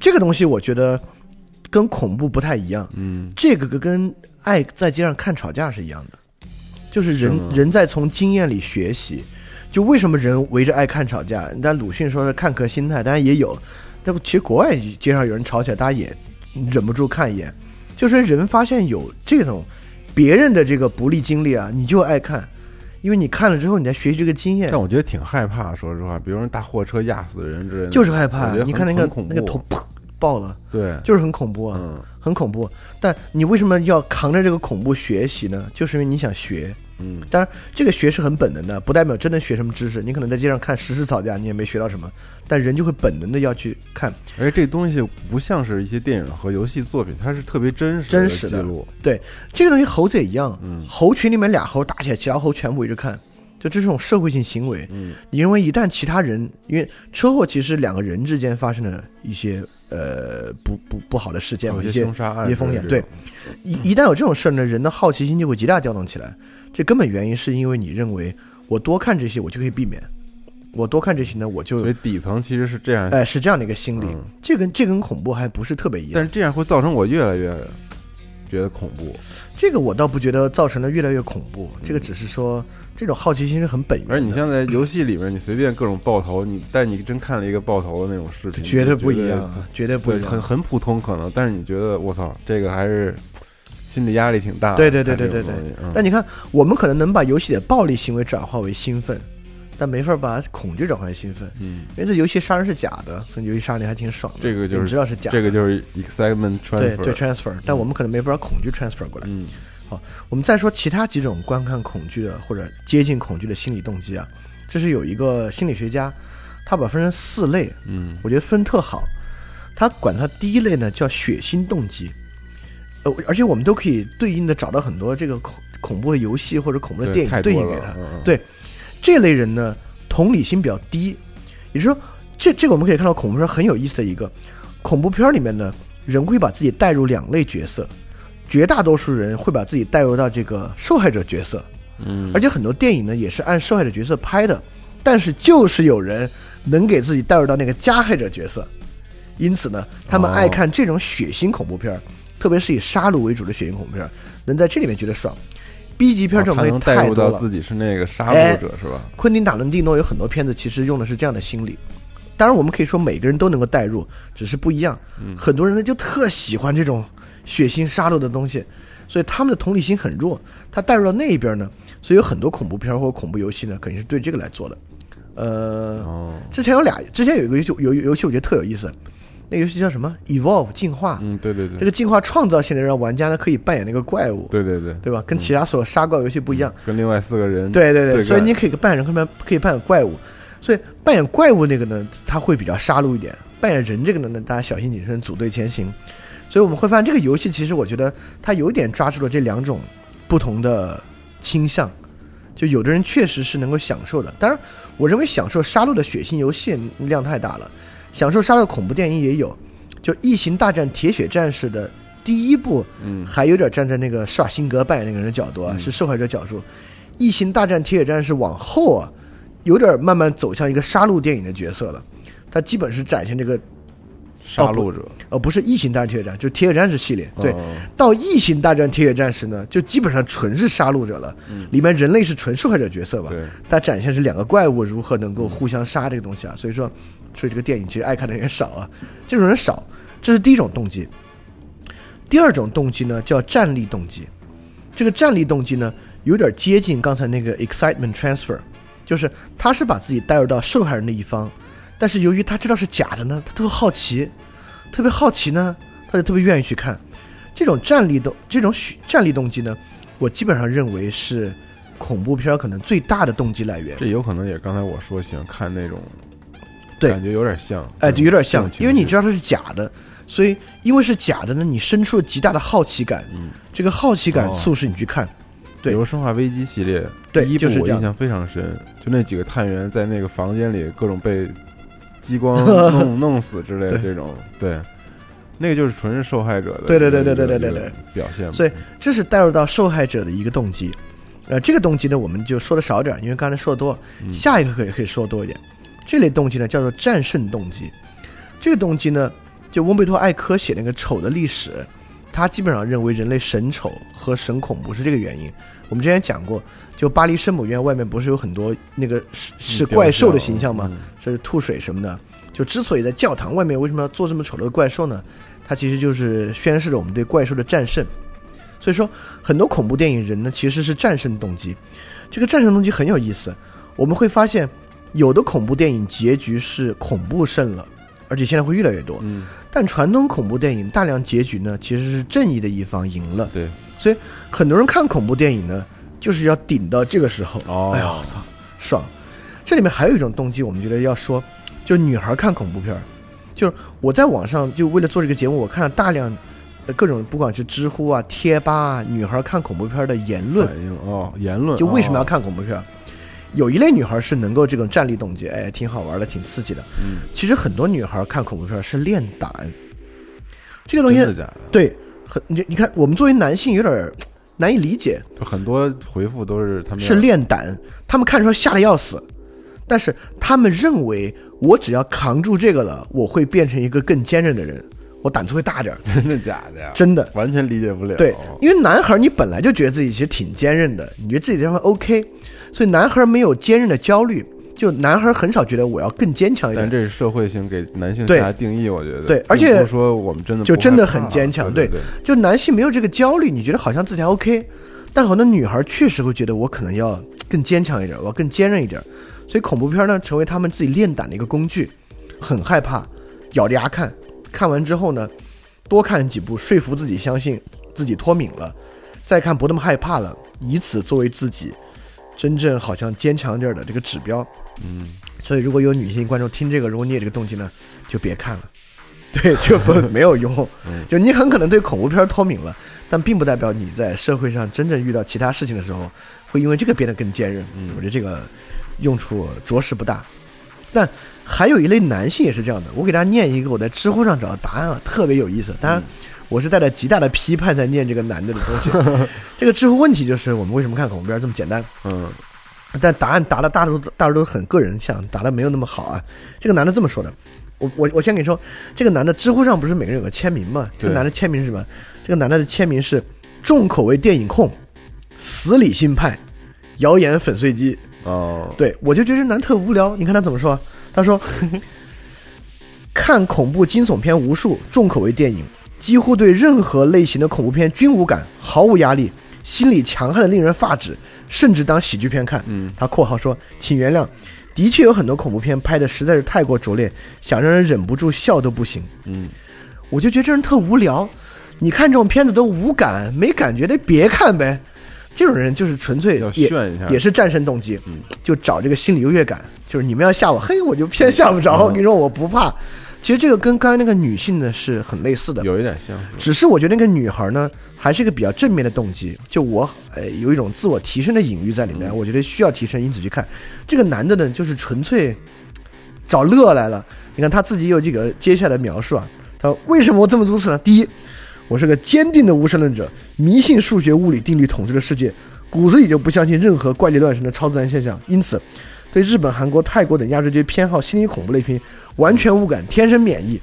这个东西我觉得跟恐怖不太一样。嗯，这个跟跟爱在街上看吵架是一样的，就是人是人在从经验里学习。就为什么人围着爱看吵架？但鲁迅说是看客心态，当然也有。但其实国外街上有人吵起来，大家也忍不住看一眼。就是人发现有这种别人的这个不利经历啊，你就爱看，因为你看了之后，你在学习这个经验。但我觉得挺害怕，说实话，比如说大货车压死人之类的，就是害怕。你看那个那个头砰爆了，对，就是很恐怖啊，嗯很恐怖。但你为什么要扛着这个恐怖学习呢？就是因为你想学。嗯，当然，这个学是很本能的，不代表真的学什么知识。你可能在街上看实时吵架，你也没学到什么，但人就会本能的要去看。而且这东西不像是一些电影和游戏作品，它是特别真实真实的记录。对这个东西，猴子也一样。嗯猴群里面俩猴打起来，其他猴全部围着看，就这种社会性行为。嗯，你认为一旦其他人，因为车祸其实两个人之间发生了一些呃不不不好的事件嘛，一些凶杀案一些风险。对一一旦有这种事儿呢，人的好奇心就会极大调动起来。这根本原因是因为你认为我多看这些，我就可以避免；我多看这些呢，我就所以底层其实是这样，哎是这样的一个心理。嗯这跟这跟恐怖还不是特别一样。但是这样会造成我越来越觉得恐怖。这个我倒不觉得造成了越来越恐怖，这个只是说这种好奇心是很本源。而你像在游戏里面，你随便各种爆头，你但你真看了一个爆头的那种视频，绝对不一样啊绝对不一样很很普通可能，但是你觉得我操，这个还是心理压力挺大的。对对对对对对但你看，我们可能能把游戏的暴力行为转化为兴奋，但没法把恐惧转化为兴奋，嗯，因为这游戏杀人是假的，所以游戏杀人还挺爽的。这个就是知道是假的，这个就是 excitement transfer。对对 transfer，但我们可能没法把恐惧 transfer 过来。嗯好，我们再说其他几种观看恐惧的或者接近恐惧的心理动机啊，这是有一个心理学家，他把它分成四类，嗯我觉得分特好。他管他第一类呢叫血腥动机，呃，而且我们都可以对应的找到很多这个恐恐怖的游戏或者恐怖的电影对应给他。对，这类人呢同理心比较低，也就是说，这这个我们可以看到恐怖片很有意思的一个，恐怖片里面呢人会把自己带入两类角色，绝大多数人会把自己带入到这个受害者角色，嗯，而且很多电影呢也是按受害者角色拍的，但是就是有人能给自己带入到那个加害者角色，因此呢，他们哦爱看这种血腥恐怖片儿，特别是以杀戮为主的血腥恐怖片儿，能在这里面觉得爽。B 级片儿这种太多了。自己是那个杀哎戮者是吧？昆汀·塔伦蒂诺有很多片子其实用的是这样的心理，当然我们可以说每个人都能够代入，只是不一样。嗯很多人呢就特喜欢这种血腥杀戮的东西，所以他们的同理心很弱。他带入到那一边呢，所以有很多恐怖片或者恐怖游戏呢，肯定是对这个来做的。呃，哦，之前有俩，之前有一个游戏，有有游戏我觉得特有意思，那个游戏叫什么？Evolve 进化。嗯，对对对，这个进化创造性的让玩家呢可以扮演那个怪物，对对对，对吧？跟其他所有杀怪游戏不一样。跟另外四个人对对对，所以你可以扮演人，可以扮可以扮演怪物，所以扮演怪物那个呢，他会比较杀戮一点；扮演人这个呢，呢大家小心谨慎，组队前行。所以我们会发现，这个游戏其实我觉得它有点抓住了这两种不同的倾向。就有的人确实是能够享受的，当然，我认为享受杀戮的血腥游戏量太大了，享受杀戮恐怖电影也有。就《异形大战铁血战士》的第一部，嗯还有点站在那个施瓦辛格扮演那个人的角度啊，是受害者角度。《异形大战铁血战士》往后啊，有点慢慢走向一个杀戮电影的角色了。它基本是展现这个杀戮者，呃，不是《异形大战铁血战士》，就是铁血战士系列。对，哦到《异形大战铁血战士》呢，就基本上纯是杀戮者了。里面人类是纯受害者角色吧？对，它展现是两个怪物如何能够互相杀这个东西啊。所以说，所以这个电影其实爱看的人也少啊，这种人少，这是第一种动机。第二种动机呢，叫战力动机。这个战力动机呢，有点接近刚才那个 excitement transfer，就是他是把自己带入到受害人的一方，但是由于他知道是假的呢，他特好奇，特别好奇呢，他就特别愿意去看。这种战力动这种许战力动机呢，我基本上认为是恐怖片可能最大的动机来源。这有可能也刚才我说喜欢看那种，对感觉有点像，哎，对，有点像因为你知道它是假的，所以因为是假的呢，你生出了极大的好奇感，嗯，这个好奇感哦促使你去看。对比如《生化危机》系列，对第一部就是我印象非常深，就那几个探员在那个房间里各种被激光 (laughs) 弄弄死之类的这种，对，那个就是纯是受害者的，对对对对对对对对表现嘛，所以这是带入到受害者的一个动机。呃，这个动机呢，我们就说的少点儿，因为刚才说的多，嗯下一个可以可以说多一点。这类动机呢，叫做战胜动机。这个动机呢，就翁贝托·艾科写那个《丑的历史》，他基本上认为人类神丑和神恐怖是这个原因。我们之前讲过，就巴黎圣母院外面不是有很多那个是是怪兽的形象吗？嗯这是吐水什么的。就之所以在教堂外面为什么要做这么丑陋的怪兽呢？它其实就是宣示着我们对怪兽的战胜。所以说，很多恐怖电影人呢其实是战胜动机。这个战胜动机很有意思，我们会发现有的恐怖电影结局是恐怖胜了，而且现在会越来越多。嗯，但传统恐怖电影大量结局呢，其实是正义的一方赢了。对，所以很多人看恐怖电影呢，就是要顶到这个时候。哦哎呀，我操，爽！这里面还有一种动机，我们觉得要说，就女孩看恐怖片儿，就是我在网上就为了做这个节目，我看了大量。呃各种不管是知乎啊、贴吧啊，女孩看恐怖片的言论，哦，言论就为什么要哦看恐怖片儿？有一类女孩是能够这种站立动机，哎，挺好玩的，挺刺激的。嗯，其实很多女孩看恐怖片是练胆，这个东西真的假的？对，很你你看，我们作为男性有点儿难以理解，就很多回复都是他们是练胆，他们看出来吓得要死，但是他们认为我只要扛住这个了，我会变成一个更坚韧的人，我胆子会大点儿，(laughs) 真的假的呀？真的。完全理解不了。对，因为男孩儿你本来就觉得自己其实挺坚韧的，你觉得自己这方面 OK，所以男孩儿没有坚韧的焦虑，就男孩儿很少觉得我要更坚强一点，但这是社会性给男性对。定义，我觉得。对而且说我们真的就真的很坚强。对。对，就男性没有这个焦虑，你觉得好像自己还 OK，但很多女孩确实会觉得我可能要更坚强一点，我要更坚韧一点，所以恐怖片呢成为他们自己练胆的一个工具，很害怕，咬着牙看，看完之后呢，多看几部，说服自己相信自己脱敏了，再看不那么害怕了，以此作为自己真正好像坚强点儿的这个指标。嗯，所以如果有女性观众听这个，如果你有这个动机呢，就别看了，对，就不没有用。嗯就你很可能对恐怖片脱敏了，但并不代表你在社会上真正遇到其他事情的时候，会因为这个变得更坚韧。嗯我觉得这个用处着实不大。但还有一类男性也是这样的，我给大家念一个我在知乎上找的答案啊，特别有意思。当然，我是带着极大的批判在念这个男的的东西。(laughs) 这个知乎问题就是我们为什么看恐怖片这么简单？嗯但答案答的大多大多都很个人像，答的没有那么好啊。这个男的这么说的，我我我先跟你说，这个男的知乎上不是每个人有个签名吗？这个男的签名是什么？这个男的的签名是重口味电影控、死理性派、谣言粉碎机。哦，对我就觉得这男特无聊。你看他怎么说？他说 (laughs) 看恐怖惊悚片无数，重口味电影，几乎对任何类型的恐怖片均无感，毫无压力，心理强悍的令人发指，甚至当喜剧片看。嗯，他括号说：“请原谅，的确有很多恐怖片拍的实在是太过拙劣，想让人忍不住笑都不行。”嗯，我就觉得这人特无聊。你看这种片子都无感，没感觉的别看呗。这种人就是纯粹要也炫一下也是战胜动机，嗯就找这个心理优越感。就是你们要吓我，嘿，我就偏吓不着。嗯我跟你说，我不怕。其实这个跟刚才那个女性呢是很类似的，有一点相似。只是我觉得那个女孩呢，还是一个比较正面的动机。就我呃有一种自我提升的隐喻在里面，我觉得需要提升，因此去看。这个男的呢，就是纯粹找乐来了。你看他自己有几个接下来的描述啊，他说为什么我这么如此呢？第一，我是个坚定的无神论者，迷信数学物理定律统治的世界，骨子里就不相信任何怪力乱神的超自然现象，因此对日本、韩国、泰国等亚洲这些偏好心理恐怖类片完全无感，天生免疫。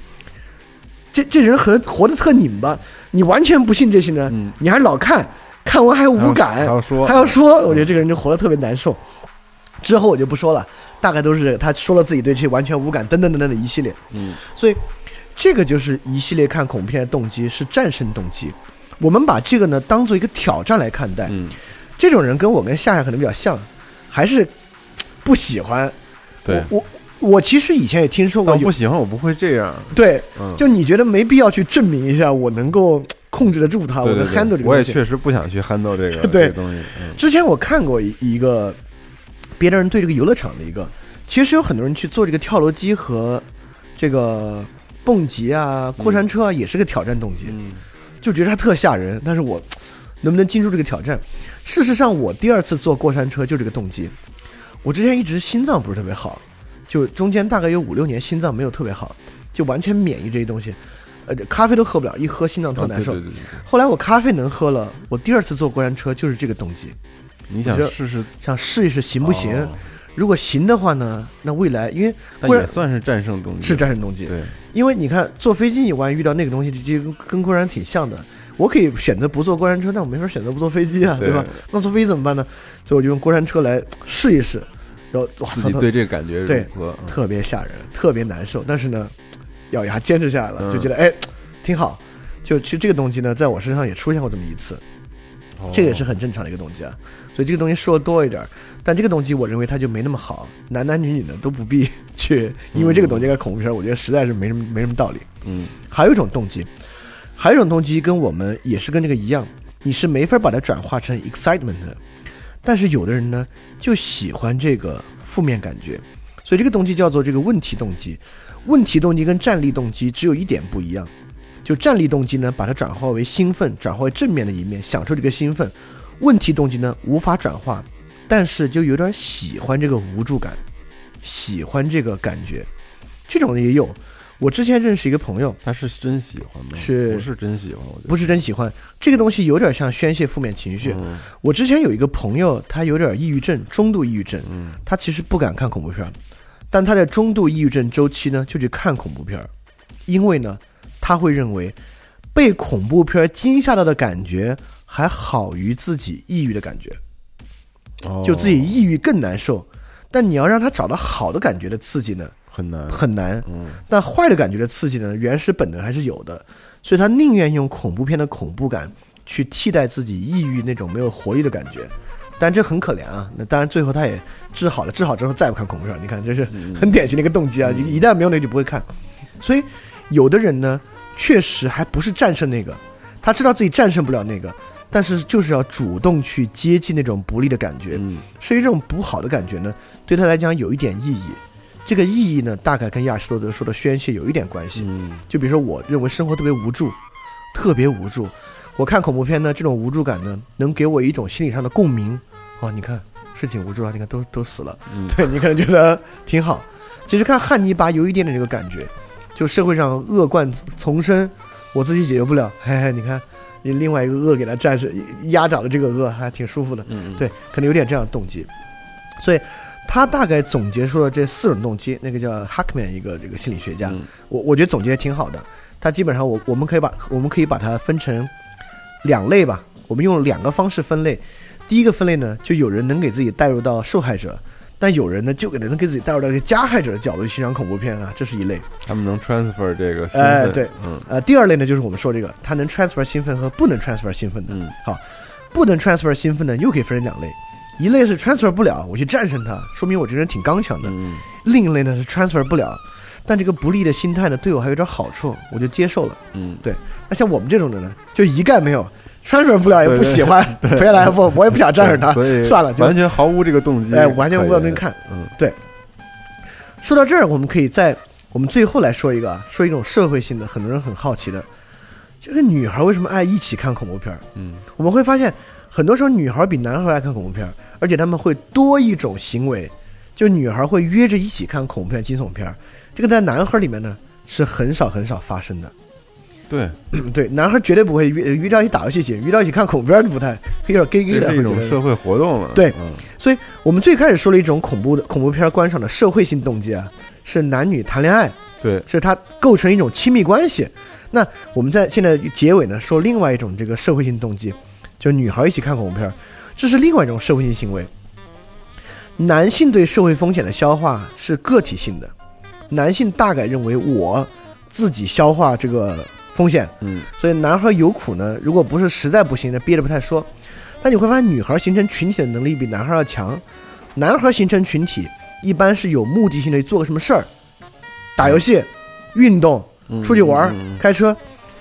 这这人很活得特拧巴，你完全不信这些呢，嗯你还老看，看完还无感，还要说还要说，我觉得这个人就活得特别难受。之后我就不说了，大概都是他说了自己对这些完全无感，等等等等的一系列。嗯，所以这个就是一系列看恐怖片的动机是战胜动机。我们把这个呢当做一个挑战来看待。嗯，这种人跟我跟夏夏可能比较像，还是不喜欢。对，我我我其实以前也听说过但我不，喜欢，我不会这样。对，嗯，就你觉得没必要去证明一下我能够控制得住它，我能 handle 这个，我也。确实不想去 handle 这个对 (laughs) 这个东西。嗯之前我看过一一个别的人对这个游乐场的一个，其实有很多人去做这个跳楼机和这个蹦极啊、过山车啊，也是个挑战动机，嗯就觉得它特吓人。但是我能不能经住这个挑战？事实上，我第二次坐过山车就这个动机。我之前一直心脏不是特别好，就中间大概有五六年心脏没有特别好，就完全免疫这些东西，呃，咖啡都喝不了，一喝心脏特啊难受。对对对对后来我咖啡能喝了，我第二次坐过山车就是这个动机。你想试试想试一试行不行？哦如果行的话呢，那未来因为那过山也算是战胜动机，是战胜动机，对，因为你看坐飞机你万一遇到那个东西，就跟跟过山挺像的。我可以选择不坐过山车，但我没法选择不坐飞机啊，对对吧？那坐飞机怎么办呢？所以我就用过山车来试一试，然后哇，自己对这个感觉对如何？嗯特别吓人，特别难受，但是呢，咬牙坚持下来了，嗯就觉得哎，挺好。就其实这个东西呢，在我身上也出现过这么一次，哦这个也是很正常的一个动机啊。所以这个东西说的多一点，但这个东西我认为它就没那么好，男男女女的都不必 (laughs) 去，因为这个东西看恐怖片，我觉得实在是没什么没什么道理。嗯还有一种动机，还有一种动机跟我们也是跟这个一样，你是没法把它转化成 excitement 的。但是有的人呢，就喜欢这个负面感觉，所以这个动机叫做这个问题动机。问题动机跟站立动机只有一点不一样，就站立动机呢，把它转化为兴奋，转化为正面的一面，享受这个兴奋；问题动机呢，无法转化，但是就有点喜欢这个无助感，喜欢这个感觉，这种人也有。我之前认识一个朋友，他是真喜欢吗？是不是真喜欢？我觉得不是真喜欢这个东西，有点像宣泄负面情绪。嗯我之前有一个朋友，他有点抑郁症，中度抑郁症，嗯他其实不敢看恐怖片儿，但他在中度抑郁症周期呢，就去看恐怖片儿，因为呢，他会认为被恐怖片惊吓到的感觉还好于自己抑郁的感觉，哦就自己抑郁更难受。但你要让他找到好的感觉的刺激呢，很难很难。嗯但坏的感觉的刺激呢，原始本能还是有的，所以他宁愿用恐怖片的恐怖感去替代自己抑郁那种没有活力的感觉。但这很可怜啊！那当然，最后他也治好了，治好之后再不看恐怖片，你看这是 (laughs) 很典型的一个动机啊！一一旦没有那个就不会看。所以有的人呢，确实还不是战胜那个，他知道自己战胜不了那个，但是就是要主动去接近那种不利的感觉。嗯至于这种不好的感觉呢，对他来讲有一点意义。这个意义呢，大概跟亚里士多德说的宣泄有一点关系。嗯就比如说，我认为生活特别无助，特别无助。我看恐怖片呢，这种无助感呢，能给我一种心理上的共鸣。哦，你看是挺无助啊，你看都都死了，嗯对你可能觉得挺好。其实看汉尼拔有一点点这个感觉，就社会上恶贯丛生，我自己解决不了，嘿嘿，你看你另外一个恶给他战胜压倒了这个恶，还挺舒服的。嗯对，可能有点这样的动机。所以他大概总结出了这四种动机，那个叫 Hackman 一个这个心理学家，嗯我我觉得总结的挺好的。他基本上我我们可以把我们可以把它分成两类吧，我们用两个方式分类。第一个分类呢，就有人能给自己带入到受害者，但有人呢就给能给自己带入到一个加害者的角度去欣赏恐怖片啊，这是一类。他们能 transfer 这个兴奋，哎对嗯呃，第二类呢就是我们说这个，他能 transfer 兴奋和不能 transfer 兴奋的。嗯好，不能 transfer 兴奋呢，又可以分成两类，一类是 transfer 不了，我去战胜它，说明我这人挺刚强的；嗯。另一类呢是 transfer 不了，但这个不利的心态呢对我还有点好处，我就接受了。嗯。对，那像我们这种的呢，就一概没有，transfer 不了也不喜欢，(laughs) 非来不，我也不想战胜它，算了，就完全毫无这个动机，哎完全无可言动机看嗯。对。说到这儿，我们可以在我们最后来说一个啊，说一种社会性的，很多人很好奇的，就是女孩为什么爱一起看恐怖片儿？嗯。我们会发现，很多时候女孩比男孩爱看恐怖片儿，而且他们会多一种行为，就女孩会约着一起看恐怖片、惊悚片，这个在男孩里面呢是很少很少发生的。对，(clears throat) 对，男孩绝对不会约约到一起打游戏去，约到一起看恐怖片儿就不太 (laughs) 有点 gay gay 的。这是一种社会活动了，对嗯所以我们最开始说了一种恐怖的恐怖片观赏的社会性动机啊，是男女谈恋爱，对，是它构成一种亲密关系。那我们在现在结尾呢，说另外一种这个社会性动机，就女孩一起看恐怖片儿，这是另外一种社会性行为。男性对社会风险的消化是个体性的，男性大概认为我自己消化这个风险，嗯所以男孩有苦呢，如果不是实在不行的，憋着不太说。但你会发现，女孩形成群体的能力比男孩要强。男孩形成群体，一般是有目的性的做个什么事儿，打游戏、运动、出去玩、开车。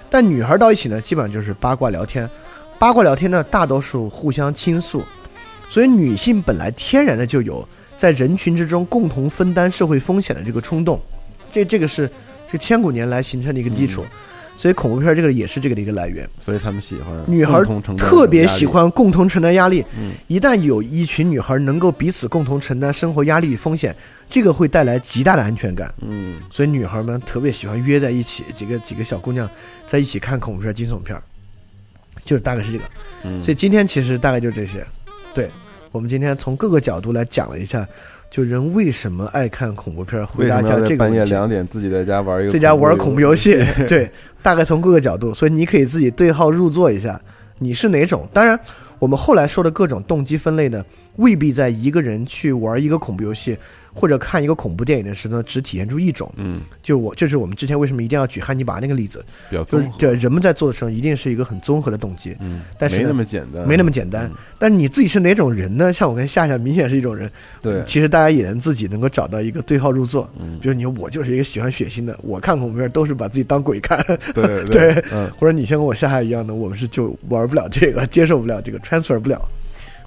但女孩到一起呢，基本上就是八卦聊天。八卦聊天呢，大多数互相倾诉，所以女性本来天然的就有在人群之中共同分担社会风险的这个冲动，这这个是这千古年来形成的一个基础。所以恐怖片这个也是这个的一个来源。所以他们喜欢女孩共同承担特别喜欢共同承担压力。嗯一旦有一群女孩能够彼此共同承担生活压力与风险，这个会带来极大的安全感。嗯，所以女孩们特别喜欢约在一起，几个几个小姑娘在一起看恐怖片、惊悚片儿，就是大概是这个。嗯所以今天其实大概就这些。对，我们今天从各个角度来讲了一下，就人为什么爱看恐怖片，回答一下这个问题。半夜两点自己在家玩一个在家玩恐怖游戏戏？，(laughs) 对，大概从各个角度，所以你可以自己对号入座一下，你是哪种？当然，我们后来说的各种动机分类呢，未必在一个人去玩一个恐怖游戏或者看一个恐怖电影的时候呢，只体现出一种。嗯，就我，这是我们之前为什么一定要举汉尼拔那个例子，比较综合，就是对人们在做的时候一定是一个很综合的动机，嗯，但是没那么简单，没那么简单。但你自己是哪种人呢？像我跟夏夏明显是一种人，对。其实大家也能自己能够找到一个对号入座。嗯。比如你，我就是一个喜欢血腥的，我看恐怖片都是把自己当鬼看。对 (laughs) 对，嗯，或者你像跟我夏夏一样的，我们是就玩不了这个，接受不了这个，transfer 不了，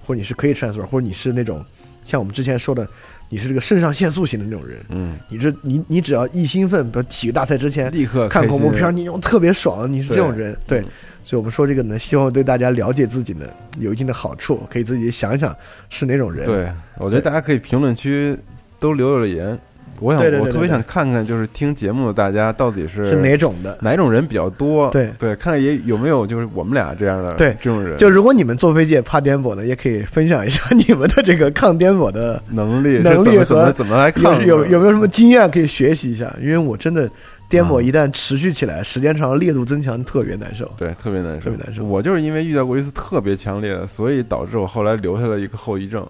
或者你是可以 transfer，或者你是那种像我们之前说的，你是这个肾上腺素型的那种人，嗯，你这你你只要一兴奋，比如体育大赛之前立刻看恐怖片，你那种特别爽，你是这种对。人，对嗯，所以我们说这个呢，希望对大家了解自己呢有一定的好处，可以自己想想是哪种人，对，我觉得大家可以评论区都留留言。我想，对对对对对我特别想看看，就是听节目的大家到底是是哪种的。哪种人比较多？对对，看看也有没有就是我们俩这样的对这种人，就如果你们坐飞机也怕颠簸的，也可以分享一下 (laughs) 你们的这个抗颠簸的能力能力是怎么怎么和怎么来抗有有有没有什么经验可以学习一下？因为我真的颠簸一旦持续起来，时间长了烈度增强，特别难受。对，特别难受，特别难受我就是因为遇到过一次特别强烈的，所以导致我后来留下了一个后遗症，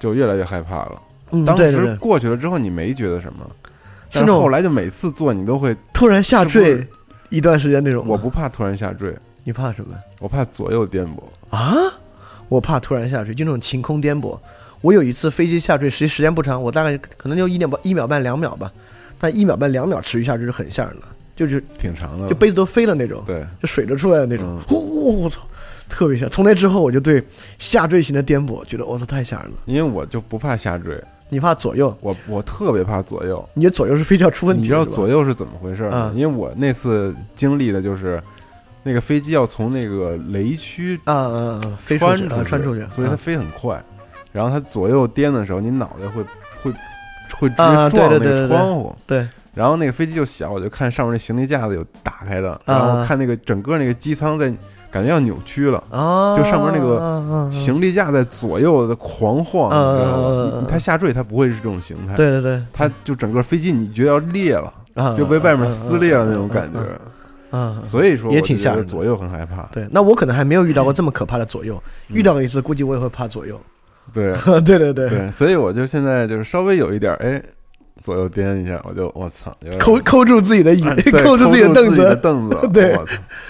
就越来越害怕了。嗯，当对对对，时过去了之后，你没觉得什么，是那种但是后来就每次做你都会，突然下是坠一段时间那种吗。我不怕突然下坠，你怕什么我怕左右颠簸。啊？我怕突然下坠，就那种晴空颠簸。我有一次飞机下坠，实际时间不长，我大概可能就一点半一秒半两秒吧，但一秒半两秒持续下坠是很吓人的，就是挺长的，就杯子都飞了那种，对，就水都出来的那种嗯。呼、我操，特别吓。从那之后，我就对下坠型的颠簸觉得我操太吓人了。因为我就不怕下坠，你怕左右，我我特别怕左右。你觉得左右是飞机要出问题你知道左右是怎么回事吗？嗯因为我那次经历的就是，那个飞机要从那个雷区啊啊穿出啊穿出去，所以它啊飞很快。然后它左右颠的时候，你脑袋会会会直啊接撞那对对对对个窗户。对然后那个飞机就小，我就看上面那行李架子有打开的，然后看那个整个那个机舱在感觉要扭曲了。啊，就上面那个个行李架在左右的狂晃，嗯你知道嗯嗯嗯吗？它下坠，它不会是这种形态，对对对，它就整个飞机你觉得要裂了，啊就被外面撕裂了那种感觉。啊。所以说也挺吓人的左右很害怕。对，那我可能还没有遇到过这么可怕的左右，遇到过一次，估计我也会怕左右。对 (laughs) 对对对，对，所以我就现在就是稍微有一点哎，左右颠一下，我就我操，抠抠住自己的椅哎，(laughs) 抠住自己的凳子。凳子，(laughs) 对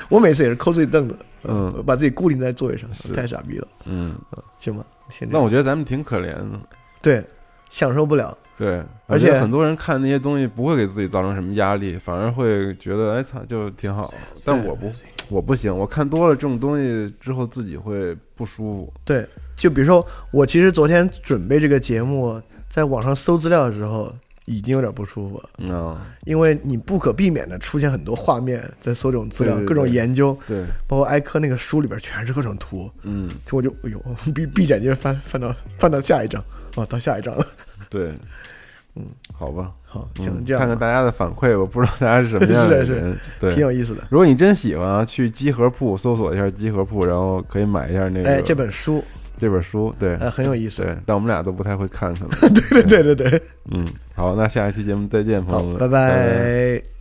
我每次也是抠自己凳子，嗯把自己固定在座位上，太傻逼了。嗯，行吧，现在那我觉得咱们挺可怜的。对享受不了。对，而且很多人看那些东西不会给自己造成什么压力，反而会觉得哎操就挺好。但我不，我不行，我看多了这种东西之后自己会不舒服。对，就比如说我其实昨天准备这个节目，在网上搜资料的时候，已经有点不舒服了，嗯，因为你不可避免的出现很多画面，在搜这种资料，各种研究，对，包括艾科那个书里边全是各种图，嗯，就我就哎呦，闭闭着眼睛翻翻到翻到下一章，哦，到下一章了。对，(laughs) 嗯，好吧，好，嗯行，这样看看大家的反馈，吧不知道大家是什么样的 (laughs) 是是人。对，挺有意思的。如果你真喜欢啊，去集合铺搜索一下集合铺，然后可以买一下那个哎，这本书这本书，对，呃很有意思。对，但我们俩都不太会看，可能。(laughs) 对对对对对，嗯，好，那下一期节目再见，朋友们，，拜。拜拜